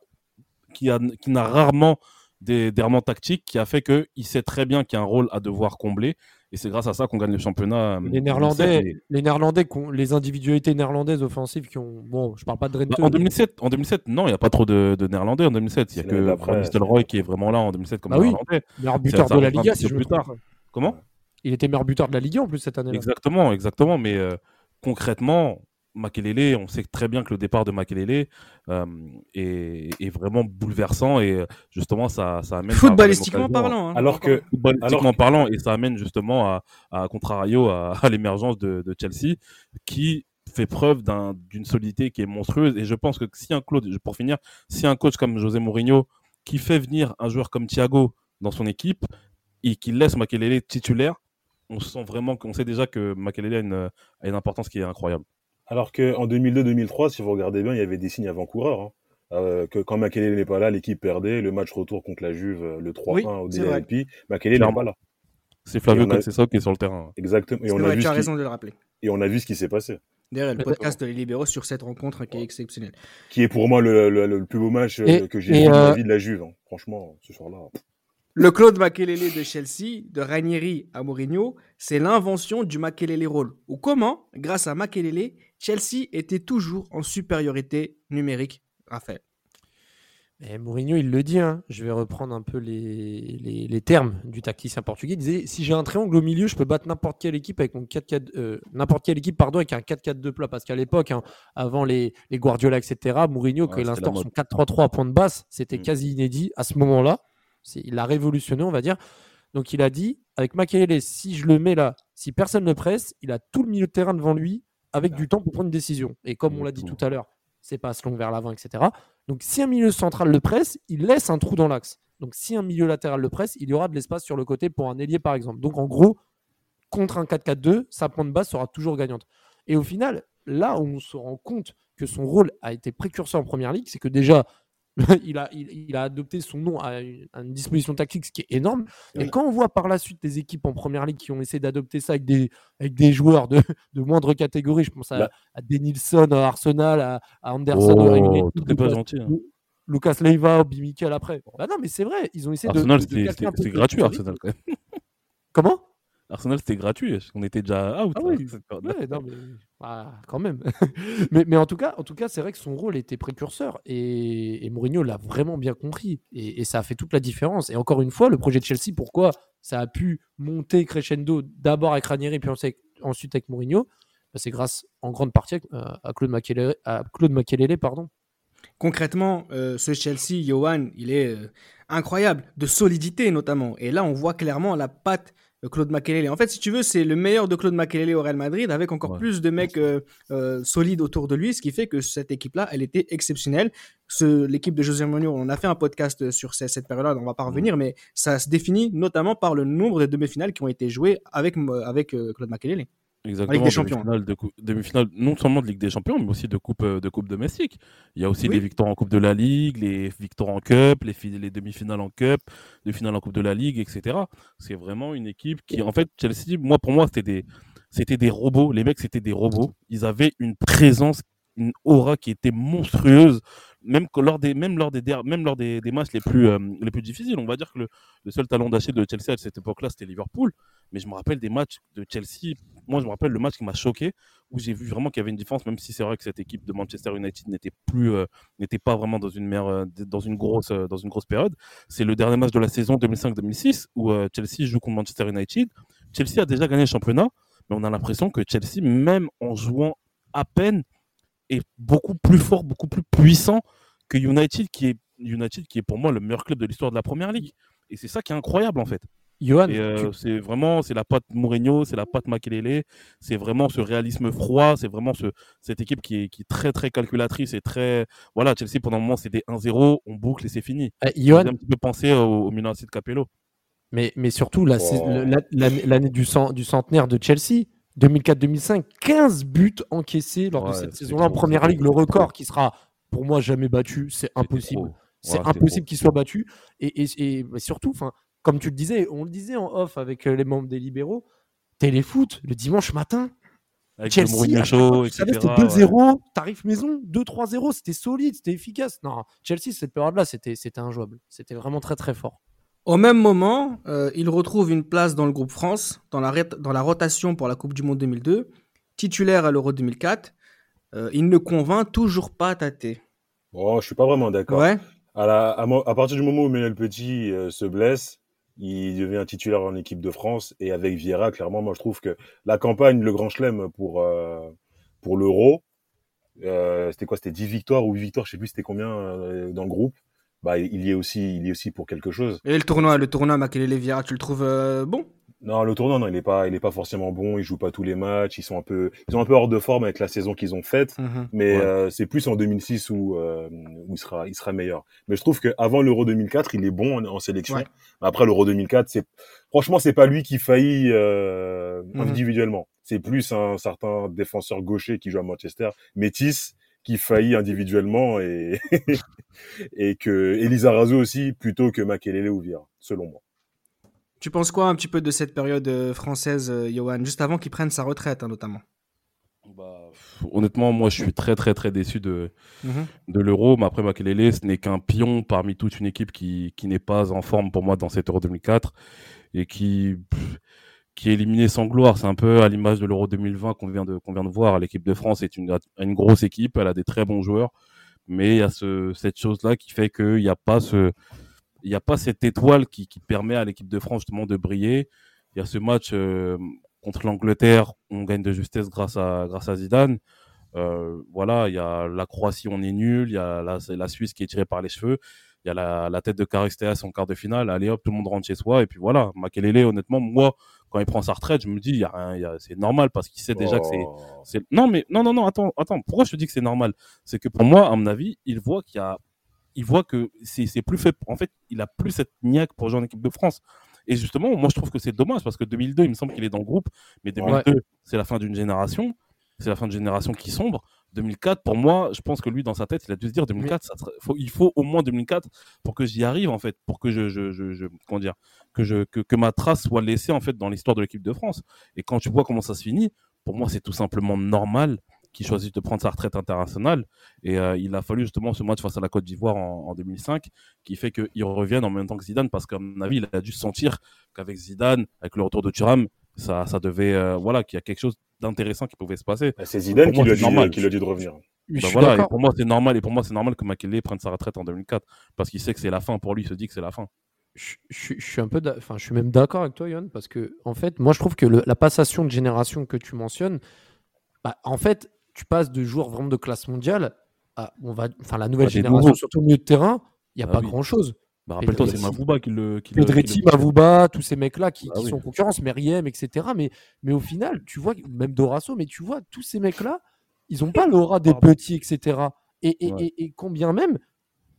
qui a, qui n'a rarement des d'errements tactiques, qui a fait qu'il sait très bien qu'il y a un rôle à devoir combler. Et c'est grâce à ça qu'on gagne le championnat. euh, Les 2007. Néerlandais, Et- les Néerlandais, les individualités néerlandaises offensives qui ont. Bon, je parle pas de Bah, Drenthe. en 2007, en 2007, non, il n'y a pas trop de, de Néerlandais en 2007. Il n'y a que Van Nistelrooy qui est vraiment là en 2007 comme Bah oui. Néerlandais. meilleur buteur de la Liga, si je me plus tard. Comment? Il était meilleur buteur de la Liga en plus cette année-là. Exactement, exactement. Mais euh, concrètement, Makelele, on sait très bien que le départ de Makelele euh, est, est vraiment bouleversant et euh, justement ça, ça amène. Footballistiquement parlant. hein. Alors que, footballistiquement Alors parlant, et ça amène justement à, à contrario à, à l'émergence de, de Chelsea, qui fait preuve d'un- d'une solidité qui est monstrueuse. Et je pense que si un Claude, pour finir, si un coach comme José Mourinho qui fait venir un joueur comme Thiago dans son équipe et qui laisse Makelele titulaire, on sent vraiment qu'on sait déjà que Makelele a une, a une importance qui est incroyable. Alors que en 2002-2003, si vous regardez bien, il y avait des signes avant-coureurs. hein. Euh, que quand Makelele n'est pas là, l'équipe perdait. Le match retour contre la Juve, euh, le 3-1 Oui, au. DLP, Makelele n'est pas là. C'est Flavio a- qui est sur le terrain. Exactement. Et C'est on, a vu tu as ce qui... raison de le rappeler. et on a vu ce qui s'est passé. D'ailleurs, le podcast de Les Libéraux sur cette rencontre qui est exceptionnelle. Qui est pour moi le, le- le plus beau match euh, Et- que j'ai vu de euh, ma vie de la Juve. hein. Franchement, ce soir-là. Le Claude Makelele de Chelsea, de Ranieri à Mourinho, c'est l'invention du Makelele rôle. Ou comment, grâce à Makelele, Chelsea était toujours en supériorité numérique. Raphaël. Et Mourinho, il le dit, hein, je vais reprendre un peu les, les, les termes du tacticien portugais. Il disait si j'ai un triangle au milieu, je peux battre n'importe quelle équipe avec mon 4-4, euh, n'importe quelle équipe pardon, avec un 4-4-2 plat. Parce qu'à l'époque, hein, avant les, les Guardiola, etc., Mourinho, quand Ouais, il c'était la instaure son mode. 4-3-3 à point de basse, c'était Mm. quasi inédit à ce moment-là. C'est- Il a révolutionné, on va dire. Donc il a dit avec Makelele, si je le mets là, si personne ne presse, il a tout le milieu de terrain devant lui avec du temps pour prendre une décision. Et comme on l'a dit tout à l'heure, c'est passe long vers l'avant, etc. Donc si un milieu central le presse, il laisse un trou dans l'axe. Donc si un milieu latéral le presse, il y aura de l'espace sur le côté pour un ailier par exemple. Donc en gros, contre un 4-4-2, sa pointe basse sera toujours gagnante. Et au final, là où on se rend compte que son rôle a été précurseur en première ligue, c'est que déjà, il, a, il, il a adopté son nom à une, à une disposition tactique, ce qui est énorme. Et quand on voit par la suite des équipes en première ligue qui ont essayé d'adopter ça avec des, avec des joueurs de, de moindre catégorie, je pense à, Bah. à Denilson à Arsenal, à, à Anderson Oh, United, tout pas Lucas- gentil. hein. Lucas Leiva, Obi Mikel après. Bah non, mais c'est vrai, ils ont essayé Arsenal, de, de c'était- gratuit, Arsenal, quand même. Comment? Arsenal, c'était gratuit. On était déjà out. Ah oui, ouais, non, mais ah, quand même. mais, mais en tout cas, en tout cas, c'est vrai que son rôle était précurseur et, et Mourinho l'a vraiment bien compris et, et ça a fait toute la différence. Et encore une fois, le projet de Chelsea, pourquoi ça a pu monter crescendo d'abord avec Ranieri puis ensuite avec Mourinho, bah, c'est grâce en grande partie à, à Claude Makelele, à Claude Makelele, pardon. Concrètement, euh, ce Chelsea, Johan, il est euh, incroyable, de solidité notamment. Et là, on voit clairement la patte Claude Makelele. En fait, si tu veux, c'est le meilleur de Claude Makelele au Real Madrid, avec encore Ouais. plus de mecs euh, euh, solides autour de lui, ce qui fait que cette équipe-là, elle était exceptionnelle. Ce- L'équipe de José Mourinho, on a fait un podcast sur ce- cette période-là, on va pas revenir, mais ça se définit notamment par le nombre de demi-finales qui ont été jouées avec, euh, avec euh, Claude Makelele. Exactement. des Champions. Demi-finale, de cou- demi-finale, non seulement de Ligue des Champions, mais aussi de Coupe, euh, de coupe domestique. Il y a aussi Oui. les victoires en Coupe de la Ligue, les victoires en Cup, les demi-finales en Cup, les finales en Coupe de la Ligue, etc. C'est vraiment une équipe qui, en fait, Chelsea, moi, pour moi, c'était des, c'était des robots. Les mecs, c'était des robots. Ils avaient une présence, une aura qui était monstrueuse. Même, lors des, même lors des, même lors des, des matchs les plus, euh, les plus difficiles, on va dire que le, seul talon d'Achille de Chelsea à cette époque-là, c'était Liverpool. Mais je me rappelle des matchs de Chelsea. Moi, je me rappelle le match qui m'a choqué, où j'ai vu vraiment qu'il y avait une différence, même si c'est vrai que cette équipe de Manchester United n'était plus, euh, n'était pas vraiment dans une meilleure, euh, dans une grosse, dans une grosse période. C'est le dernier match de la saison 2005-2006 où Chelsea joue contre Manchester United. Chelsea a déjà gagné le championnat, mais on a l'impression que Chelsea, même en jouant à peine, est beaucoup plus fort, beaucoup plus puissant que United, qui est United, qui est pour moi le meilleur club de l'histoire de la Première Ligue. Et c'est ça qui est incroyable en fait. Johan, euh, tu- c'est vraiment, c'est la patte Mourinho, c'est la patte Makelele, c'est vraiment ce réalisme froid, c'est vraiment ce, cette équipe qui est, qui est très très calculatrice et très, voilà, Chelsea pendant un moment c'était 1-0, on boucle et c'est fini. euh, Johan, un petit peu penser au, au Milan de Capello. Mais, mais surtout, la Oh. le- la- l'année l'année du, cent- du centenaire de Chelsea, 2004-2005, 15 buts encaissés lors de cette saison-là en première ligue. Le record qui sera, pour moi, jamais battu. C'est impossible. C'est Ouais, impossible qu'il soit battu. Et, et- surtout, comme tu le disais, on le disait en off avec euh, les membres des libéraux, téléfoot, le dimanche matin, Avec Chelsea, le etc. c'était ouais. 2-0, tarif maison, 2-3-0, c'était solide, c'était efficace. Non, Chelsea, cette période-là, c'était c'était injouable. C'était vraiment très très fort. Au même moment, euh, il retrouve une place dans le groupe France, dans la, rét- dans la rotation pour la Coupe du Monde 2002, titulaire à l'Euro 2004. Euh, il ne convainc toujours pas Tate. Oh, je suis pas vraiment d'accord. Ouais. À, la- à, mo- à partir du moment où Manuel Petit euh, se blesse, il devient titulaire en équipe de France et avec Vieira, clairement, moi je trouve que la campagne, le Grand Chelem pour pour l'Euro, c'était quoi? C'était 10 victoires ou 8 victoires, je sais plus c'était combien dans le groupe. Bah, il y est aussi, il y est aussi pour quelque chose. Et le tournoi, le tournoi Makelele Vieira, tu le trouves euh, bon? Non, le tournoi, non, il est pas, il est pas forcément bon. Il joue pas tous les matchs. Ils sont un peu, ils sont un peu hors de forme avec la saison qu'ils ont faite. Mhm. Mais Ouais. euh, c'est plus en 2006 où, euh, où il sera, il sera meilleur. Mais je trouve qu'avant l'Euro 2004, il est bon en, en sélection. Ouais. Après l'Euro 2004, c'est franchement, c'est pas lui qui faillit euh, Mhm. individuellement. C'est plus un certain défenseur gaucher qui joue à Manchester, Métis, qui faillit individuellement et et que Elisa Razou aussi plutôt que Makelele ou Vieira, selon moi. Tu penses quoi un petit peu de cette période euh, française, euh, Johan, juste avant qu'il prenne sa retraite, hein, notamment? Bah, honnêtement, moi, je suis très, très, très déçu de, Mhm. de l'Euro. Mais après, Makelele, ce n'est qu'un pion parmi toute une équipe qui, qui n'est pas en forme pour moi dans cet Euro 2004 et qui, pff, qui est éliminé sans gloire. C'est un peu à l'image de l'Euro 2020 qu'on vient de, vient de voir. L'équipe de France est une, une grosse équipe. Elle a des très bons joueurs. Mais il y a ce, cette chose-là qui fait qu'il n'y a pas ce, il n'y a pas cette étoile qui, qui permet à l'équipe de France justement de briller. Il y a ce match euh, contre l'Angleterre, on gagne de justesse grâce à, grâce à Zidane. Euh, voilà, il y a la Croatie, on est nul. Il y a la, la Suisse qui est tirée par les cheveux. Il y a la, la tête de Caristéas en quart de finale. Allez hop, tout le monde rentre chez soi. Et puis voilà, Makelele, honnêtement, moi, quand il prend sa retraite, je me dis, il y a rien, il y a- c'est normal parce qu'il sait déjà que c'est, Oh. c'est- Non, mais non, non, non, attends, attends. Pourquoi je te dis que c'est normal? C'est que pour moi, à mon avis, il voit qu'il y a, il voit que c'est c'est plus fait. En fait, il a plus cette niaque pour jouer en équipe de France. Et justement, moi, je trouve que c'est dommage parce que 2002, il me semble qu'il est dans le groupe, mais 2002, c'est la fin d'une génération. C'est la fin d'une génération qui sombre. 2004, pour moi, je pense que lui, dans sa tête, il a dû se dire 2004, ça serait- faut- il faut au moins 2004 pour que j'y arrive, en fait, pour que je, je, je, je- comment dire, que, je, que, que ma trace soit laissée, en fait, dans l'histoire de l'équipe de France. Et quand tu vois comment ça se finit, pour moi, c'est tout simplement normal qu'il choisisse de prendre sa retraite internationale. Et euh, il a fallu justement ce match face à la Côte d'Ivoire en, en 2005 qui fait qu'il revienne en même temps que Zidane parce qu'à mon avis, il a dû sentir qu'avec Zidane, avec le retour de Thuram, ça, ça devait, euh, voilà, qu'il y a quelque chose d'intéressant qui pouvait se passer. Bah, C'est Zidane Pour qui moi, lui a dit, normal. qui lui a dit de revenir. Voilà, et d'accord. pour moi c'est normal et pour moi c'est normal que Makélélé prenne sa retraite en 2004 parce qu'il sait que c'est la fin pour lui, il se dit que c'est la fin. je, je- je suis un peu, enfin, je suis même d'accord avec toi, Yann, parce que en fait, moi, je trouve que le- la passation de génération que tu mentionnes, bah, en fait, tu passes de joueurs vraiment de classe mondiale à, on va, enfin, la nouvelle génération, surtout au milieu de terrain, il n'y a Ah pas oui. grand chose. Bah, rappelle-toi, c'est Mavouba qui le qui Pedretti, le- Mavouba, tous ces mecs-là qui, Bah qui oui. sont en concurrence, Meriem, etc. Mais, mais au final, tu vois, même Dorasso, mais tu vois, tous ces mecs-là, ils n'ont pas l'aura des Pardon. petits, etc. Et, et, Ouais. et- et combien même,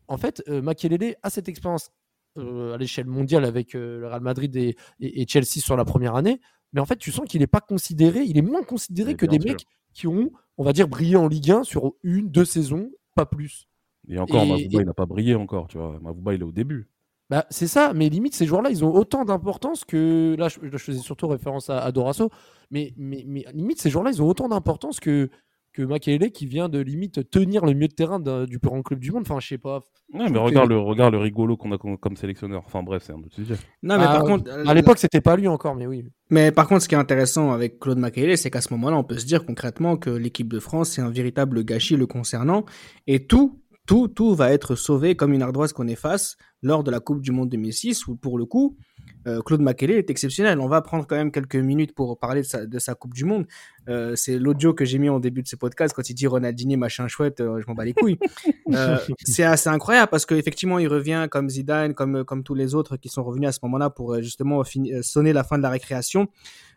en fait, euh, Makelele a cette expérience euh, à l'échelle mondiale avec euh, le Real Madrid et, et- et Chelsea sur la première année. Mais en fait, tu sens qu'il n'est pas considéré, il est moins considéré que des sûr. mecs qui ont, on va dire, brillé en Ligue 1 sur une, deux saisons, pas plus. Et encore, Et- Mavouba, et- il n'a pas brillé encore, tu vois. Mavouba, il est au début. Bah, c'est ça, mais limite, ces joueurs-là, ils ont autant d'importance que. Là je, là, je faisais surtout référence à, à Dorasso, mais, mais, mais limite, ces joueurs-là, ils ont autant d'importance que, que Makelele qui vient de limite tenir le milieu de terrain du plus grand club du monde. Enfin, je sais pas. Ouais, mais regarde le, regarde le rigolo qu'on a comme, comme sélectionneur. Enfin bref, c'est un autre sujet. Non, mais Ah, par contre, à l'époque, c'était pas lui encore, mais oui. Mais par contre, ce qui est intéressant avec Claude Makélélé, c'est qu'à ce moment-là, on peut se dire concrètement que l'équipe de France, c'est un véritable gâchis le concernant. Et tout, tout, tout va être sauvé comme une ardoise qu'on efface lors de la Coupe du Monde 2006, où pour le coup, euh, Claude Makélélé est exceptionnel. On va prendre quand même quelques minutes pour parler de sa, de sa Coupe du Monde. Euh, c'est l'audio que j'ai mis en début de ce podcast quand il dit Ronaldinho machin chouette, euh, je m'en bats les couilles. Euh, c'est assez incroyable parce qu'effectivement, il revient comme Zidane, comme, comme tous les autres qui sont revenus à ce moment-là pour justement sonner la fin de la récréation,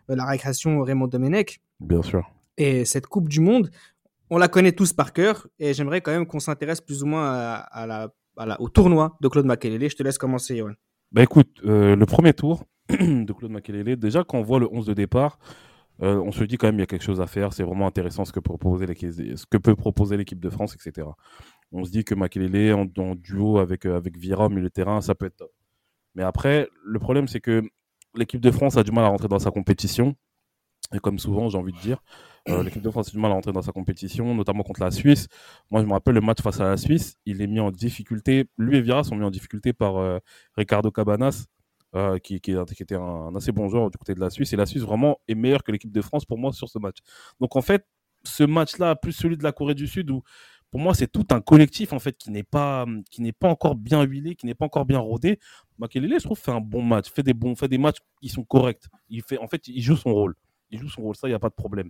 euh, la récréation Raymond Domenech. Bien sûr. Et cette Coupe du Monde, on la connaît tous par cœur et j'aimerais quand même qu'on s'intéresse plus ou moins au tournoi de Claude Makélélé. Je te laisse commencer, Yoann. Bah écoute, euh, le premier tour de Claude Makélélé, déjà quand on voit le 11 de départ, euh, on se dit quand même il y a quelque chose à faire, c'est vraiment intéressant ce que, peut proposer l'équipe de France, etc. On se dit que Makélélé en, en duo avec, euh, avec Vira au milieu de terrain, ça peut être top. Mais après, le problème c'est que l'équipe de France a du mal à rentrer dans sa compétition. Et comme souvent, j'ai envie de dire, euh, l'équipe de France a du mal à rentrer dans sa compétition, notamment contre la Suisse. Moi, je me rappelle le match face à la Suisse, il est mis en difficulté. Lui et Vira sont mis en difficulté par euh, Ricardo Cabanas, euh, qui, était un, un assez bon joueur du côté de la Suisse. Et la Suisse vraiment est meilleure que l'équipe de France pour moi sur ce match. Donc en fait, ce match-là, plus celui de la Corée du Sud, où pour moi c'est tout un collectif en fait qui n'est pas qui n'est pas encore bien huilé, qui n'est pas encore bien rodé. Makelele, je trouve, fait un bon match, fait des bons, fait des matchs qui sont corrects. Il fait, en fait, il joue son rôle. Il joue son rôle, ça, il n'y a pas de problème.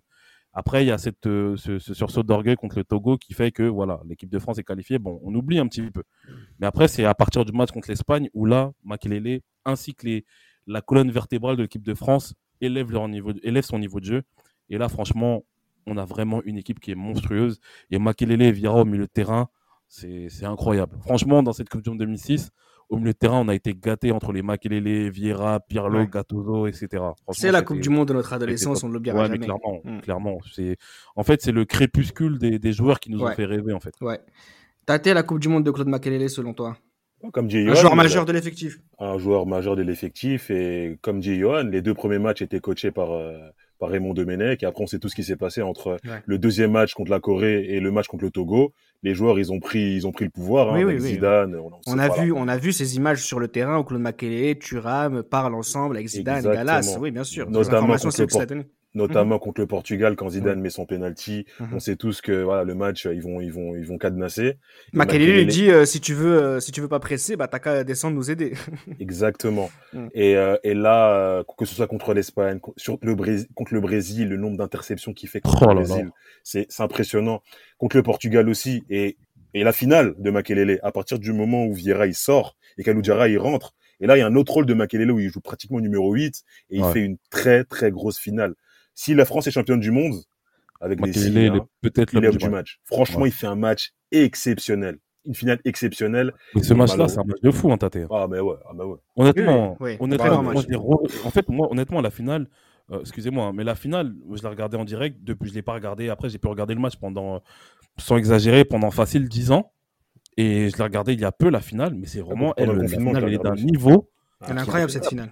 Après, il y a euh, ce, sursaut d'orgueil contre le Togo qui fait que voilà, l'équipe de France est qualifiée. Bon, on oublie un petit peu. Mais après, c'est à partir du match contre l'Espagne où là, Makelele, ainsi que la colonne vertébrale de l'équipe de France, élève, niveau, élève son niveau de jeu. Et là, franchement, on a vraiment une équipe qui est monstrueuse. Et Makelele et Vira au milieu de terrain, c'est c'est incroyable. Franchement, dans cette Coupe du Monde 2006, au milieu de terrain, on a été gâtés entre les Makelele, Vieira, Pirlo, Ouais. Gattuso, etc. C'est la Coupe du Monde de notre adolescence, on ne l'oubliera Ouais, mais jamais. clairement, Mm. clairement. C'est, en fait, c'est le crépuscule des, des joueurs qui nous Ouais. ont fait rêver, en fait. Ouais. T'as été la Coupe du Monde de Claude Makélélé selon toi? Comme dit Un joueur majeur de l'effectif. un joueur majeur de l'effectif. Et comme dit Johan, les deux premiers matchs étaient coachés par, euh, par Raymond Domenech. Et après, on sait tout ce qui s'est passé entre Ouais. le deuxième match contre la Corée et le match contre le Togo. Les joueurs, ils ont pris, ils ont pris le pouvoir. hein, Oui, avec oui, oui. Zidane. On, On a, vu, on a vu ces images sur le terrain où Claude Makélélé, Thuram parlent ensemble avec Zidane, Exactement. Galas. Oui, bien sûr. Notamment contre c'est le Port- notamment contre le Portugal quand Zidane met son penalty. Mhm. On sait tous que voilà le match ils vont ils vont ils vont cadenasser. Et Makélélé lui Makelele- dit euh, si tu veux euh, si tu veux pas presser, bah t'as qu'à descendre nous aider. Exactement. Mm. Et, euh, et là, euh, que ce soit contre l'Espagne, co- sur le Brésil, contre le Brésil, le nombre d'interceptions qu'il fait contre Oh le Brésil, c'est impressionnant. Contre le Portugal aussi. Et, et la finale de Makelele, à partir du moment où Vieira il sort et Kaludjara il rentre. Et là, il y a un autre rôle de Makelele où il joue pratiquement numéro 8 et il Ouais. fait une très très grosse finale. Si la France est championne du monde, avec les il est peut-être il l'homme du du match. match. Franchement, Ouais. il fait un match exceptionnel. Une finale exceptionnelle. Mais ce match-là, c'est un match de fou, hein, Tate. Ah, mais ouais, ah mais ouais. Honnêtement, Oui, oui. honnêtement, Vraiment moi, match. je l'ai re- en fait, moi, honnêtement, la finale, euh, excusez-moi, hein, mais la finale, je l'ai regardée en direct. Depuis, je l'ai pas regardé. Après, j'ai pu regarder le match pendant, euh, sans exagérer, pendant facile 10 ans. Et je l'ai regardé il y a peu la finale, mais c'est vraiment pendant elle, le la finale, elle est d'un niveau, Elle est incroyable cette finale.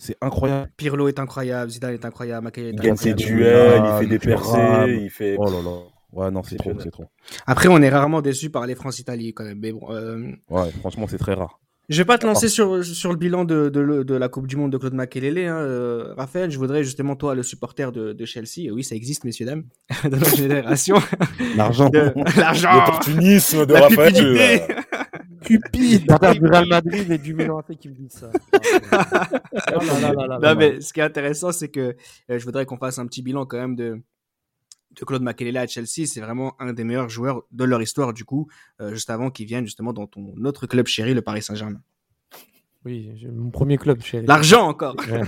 C'est incroyable. Pirlo est incroyable, Zidane est incroyable, Makelele est Il gagne ses incroyable. duels, il Ah, fait des percées, il fait. Oh là là. Ouais, non, c'est trop, c'est trop. Après, on est rarement déçu par les France-Italie quand même. Mais bon, euh, Ouais, franchement, c'est très rare. je vais pas te lancer sur, sur le bilan de, de, la Coupe du Monde de Claude Makelele. Hein, euh, Raphaël, je voudrais justement, toi, le supporter de, de Chelsea, et oui, ça existe, messieurs, dames, de notre génération, L'argent. de l'argent, L'opportunisme de la Raphaël. Cupide du Real Madrid et du Milan qui me disent ça. Là. Non, mais ce qui est intéressant, c'est que euh, je voudrais qu'on fasse un petit bilan quand même de, de Claude Makelele à Chelsea. C'est vraiment un des meilleurs joueurs de leur histoire, du coup, euh, juste avant qu'il vienne justement dans ton autre club chéri, le Paris Saint-Germain. Oui, mon premier club chez. L'argent encore Ouais.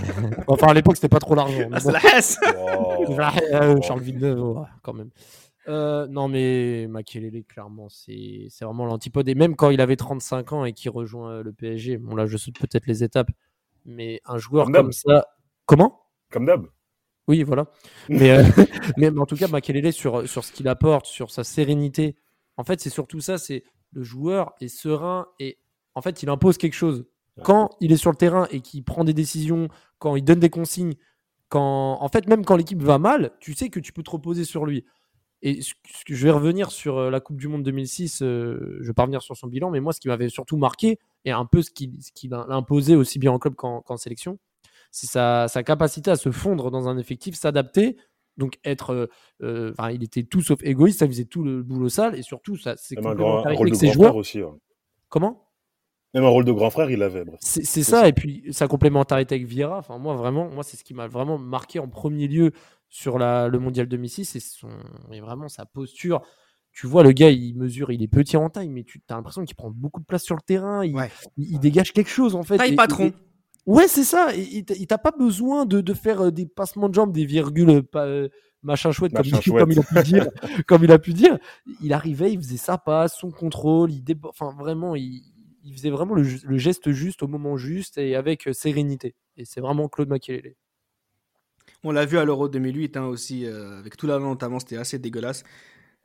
Enfin, à l'époque, c'était pas trop l'argent. Ah, bon. la oh. Euh, Charles Villeneuve, ouais, quand même. Euh, non, mais Makelele, clairement, c'est vraiment l'antipode. Et même quand il avait 35 ans et qu'il rejoint euh, le PSG, bon là, je saute peut-être les étapes, mais un joueur Comme ça. Comment? Comme d'hab. Oui, voilà. Mais, euh, mais, mais en tout cas, Makelele, sur, sur ce qu'il apporte, sur sa sérénité, en fait, c'est surtout ça c'est le joueur est serein et en fait, il impose quelque chose. Quand il est sur le terrain et qu'il prend des décisions, quand il donne des consignes, quand, en fait, même quand l'équipe va mal, tu sais que tu peux te reposer sur lui. Et ce que je vais revenir sur euh, la Coupe du Monde 2006, euh, je vais pas revenir sur son bilan, mais moi, ce qui m'avait surtout marqué, et un peu ce qu'il qu'il a imposé aussi bien en club qu'en sélection, c'est sa, sa capacité à se fondre dans un effectif, s'adapter, donc être. euh, euh, enfin, il était tout sauf égoïste, ça faisait tout le boulot sale, et surtout, ça, c'est de avec ses joueurs. frère aussi. ouais. Comment? Même un rôle de grand frère, il avait. Bref. c'est c'est ça, et puis sa complémentarité avec Vieira, enfin moi vraiment, moi c'est ce qui m'a vraiment marqué en premier lieu sur la, le mondial 2006, c'est son, et vraiment sa posture. Tu vois, le gars, il mesure, il est petit en taille, mais tu as l'impression qu'il prend beaucoup de place sur le terrain, il, Ouais. il, il dégage quelque chose en fait. Taille et- patron. et- ouais, c'est ça, et il t'a- pas besoin de, de faire euh, des passements de jambes, des virgules, euh, pas, euh, machin chouette, comme, il- comme il a pu dire. comme il a pu dire. Il arrivait, il faisait sa passe, son contrôle, il enfin vraiment, il, il faisait vraiment le, geste juste au moment juste et avec euh, sérénité. Et c'est vraiment Claude Makelele. On l'a vu à l'Euro 2008 hein, aussi, euh, avec tout l'Allemand notamment, c'était assez dégueulasse.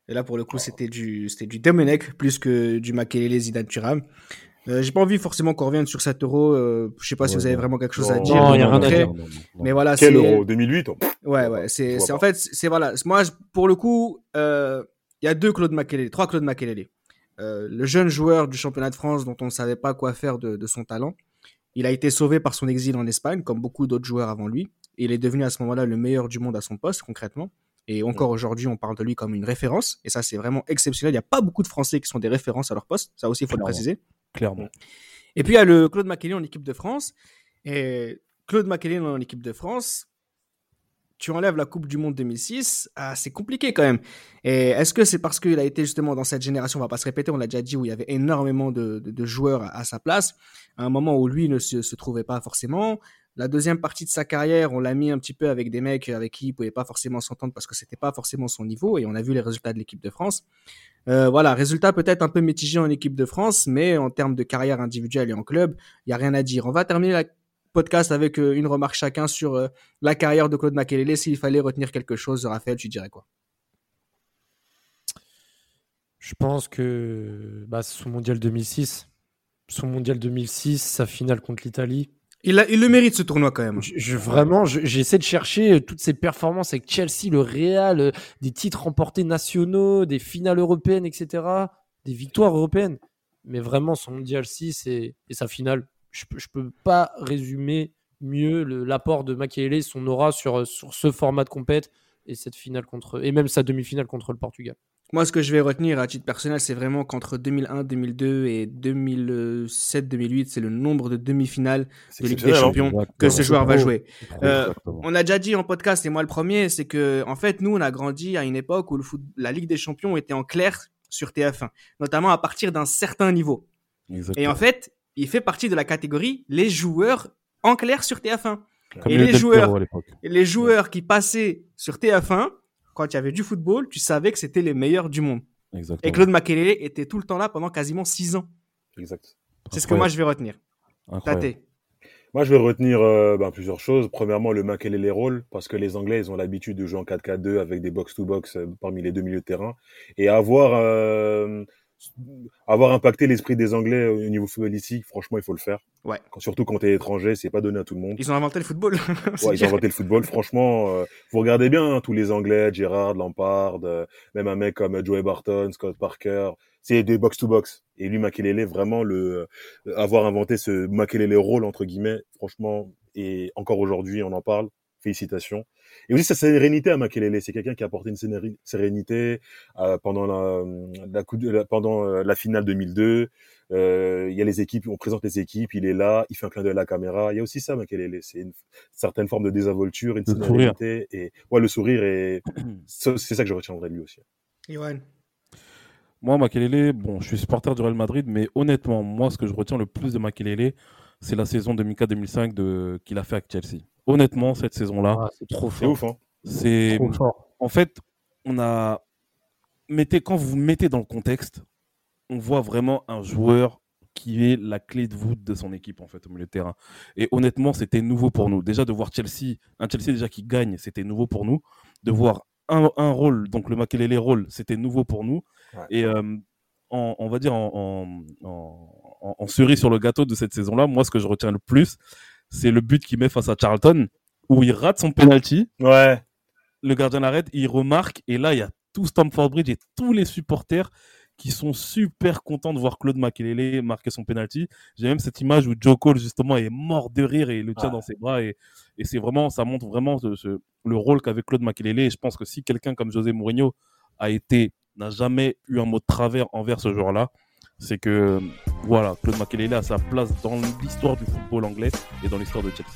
Et là, pour le coup, c'était du, c'était du Domenech plus que du Makelele Zidane Thuram. Euh, J'ai pas envie forcément qu'on revienne sur cet Euro. Euh, je sais pas si vous avez non. vraiment quelque chose à dire. non, de y a rien à concret. dire. Non, non, non. Mais voilà, Quel c'est euro 2008 oh, pff, ouais, ouais. C'est, en fait, c'est voilà. Moi, pour le coup, euh, il y a deux Claude Makelele, trois Claude Makelele. Euh, le jeune joueur du championnat de France dont on ne savait pas quoi faire de, de son talent. Il a été sauvé par son exil en Espagne, comme beaucoup d'autres joueurs avant lui. Et il est devenu à ce moment-là le meilleur du monde à son poste, concrètement. Et encore aujourd'hui, on parle de lui comme une référence. Et ça, c'est vraiment exceptionnel. Il n'y a pas beaucoup de Français qui sont des références à leur poste. Ça aussi, il faut le préciser. Clairement. Et puis il y a le Claude Makelele en équipe de France. Et Claude Makelele en équipe de France, tu enlèves la Coupe du Monde 2006, ah, c'est compliqué quand même. Et est-ce que c'est parce qu'il a été justement dans cette génération, on va pas se répéter, on l'a déjà dit, où il y avait énormément de, de- de joueurs à, à sa place, à un moment où lui ne se, se trouvait pas forcément. La deuxième partie de sa carrière, on l'a mis un petit peu avec des mecs avec qui il pouvait pas forcément s'entendre parce que c'était pas forcément son niveau, et on a vu les résultats de l'équipe de France. Euh, voilà, résultat peut-être un peu mitigé en équipe de France, mais en termes de carrière individuelle et en club, il y a rien à dire. On va terminer la podcast avec euh, une remarque chacun sur euh, la carrière de Claude Makelele. S'il fallait retenir quelque chose, Raphaël, tu dirais quoi? Je pense que bah, son mondial 2006, son mondial 2006, sa finale contre l'Italie. Il, le mérite ce tournoi quand même. Vraiment, je- j'essaie de chercher euh, toutes ces performances avec Chelsea, le Real, euh, des titres remportés nationaux, des finales européennes, etc., des victoires européennes. Mais vraiment, son mondial 6 et, et sa finale, je je peux pas résumer mieux l'apport de Makelele, son aura sur, euh, sur ce format de compète et cette finale contre, et même sa demi-finale contre le Portugal. Moi, ce que je vais retenir à titre personnel, c'est vraiment qu'entre 2001, 2002 et 2007, 2008, c'est le nombre de demi-finales de Ligue des hein. Champions Exactement. que ce joueur va trop. jouer. Euh. On a déjà dit en podcast, et moi le premier, c'est que en fait, nous, on a grandi à une époque où le foot, la Ligue des Champions était en clair sur TF1, notamment à partir d'un certain niveau. Exactement. Et en fait, il fait partie de la catégorie les joueurs en clair sur TF1. Comme et le les joueurs- les joueurs qui passaient sur TF1, quand il y avait du football, tu savais que c'était les meilleurs du monde. Exactement. Et Claude Makelele était tout le temps là pendant quasiment six ans. Exact. C'est ce que moi je vais retenir. Incroyable. Tate. Moi, je vais retenir euh, ben, plusieurs choses. Premièrement, le Makelele rôle, parce que les Anglais, ils ont l'habitude de jouer en 4-4-2 avec des box-to-box euh, parmi les deux milieux de terrain. Et avoir, euh, avoir impacté l'esprit des Anglais au niveau footballistique, franchement, il faut le faire. Ouais. Quand- surtout quand tu es étranger, c'est pas donné à tout le monde. Ils ont inventé le football. Ouais, ils ont inventé le football. Franchement, euh, vous regardez bien hein, tous les Anglais, Gerrard, Lampard, euh, même un mec comme euh, Joey Barton, Scott Parker. C'est des box-to-box. Et lui, Makelele, vraiment, le euh, avoir inventé ce Makelele rôle entre guillemets, franchement, et encore aujourd'hui, on en parle. Félicitations. Et aussi sa sérénité à Makelele. C'est quelqu'un qui a apporté une sérénité euh, pendant la, la, coup de- la- pendant euh, la finale 2002. Euh, il y a les équipes, on présente les équipes, il est là, il fait un clin d'œil à la caméra. Il y a aussi ça, Makelele. C'est une certaine forme de désinvolture, une Le sourire. sérénité et ouais, le sourire et c'est ça que je retiendrai de lui aussi. Moi, Makelele, bon, je suis supporter du Real Madrid, mais honnêtement, moi, ce que je retiens le plus de Makelele, c'est la saison 2004-2005 de... qu'il a fait avec Chelsea. Honnêtement, cette saison-là, Ah, c'est trop C'est fort. ouf, hein. c'est Trop fort. en fait, on a mettez quand vous mettez dans le contexte, on voit vraiment un joueur qui est la clé de voûte de son équipe en fait au milieu de terrain. Et honnêtement, c'était nouveau pour nous. Déjà de voir Chelsea, un Chelsea déjà qui gagne, c'était nouveau pour nous. De voir un, un rôle, donc le Makelele rôle, c'était nouveau pour nous. Ouais. Et euh, en- on va dire en- en- en cerise sur le gâteau de cette saison-là, moi ce que je retiens le plus, c'est le but qu'il met face à Charlton où il rate son penalty Ouais. le gardien l'arrête, il remarque, et là, il y a tout Stamford Bridge et tous les supporters qui sont super contents de voir Claude Makelele marquer son penalty. J'ai même cette image où Joe Cole, justement, est mort de rire et il le tient Ah. dans ses bras. Et, et c'est vraiment, ça montre vraiment ce- ce- le rôle qu'avait Claude Makelele. Et je pense que si quelqu'un comme José Mourinho a été, n'a jamais eu un mot de travers envers ce joueur-là, c'est que, voilà, Claude Makelele a sa place dans l'histoire du football anglais et dans l'histoire de Chelsea.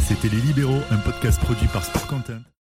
C'était Les Libéraux, un podcast produit par Sport Content.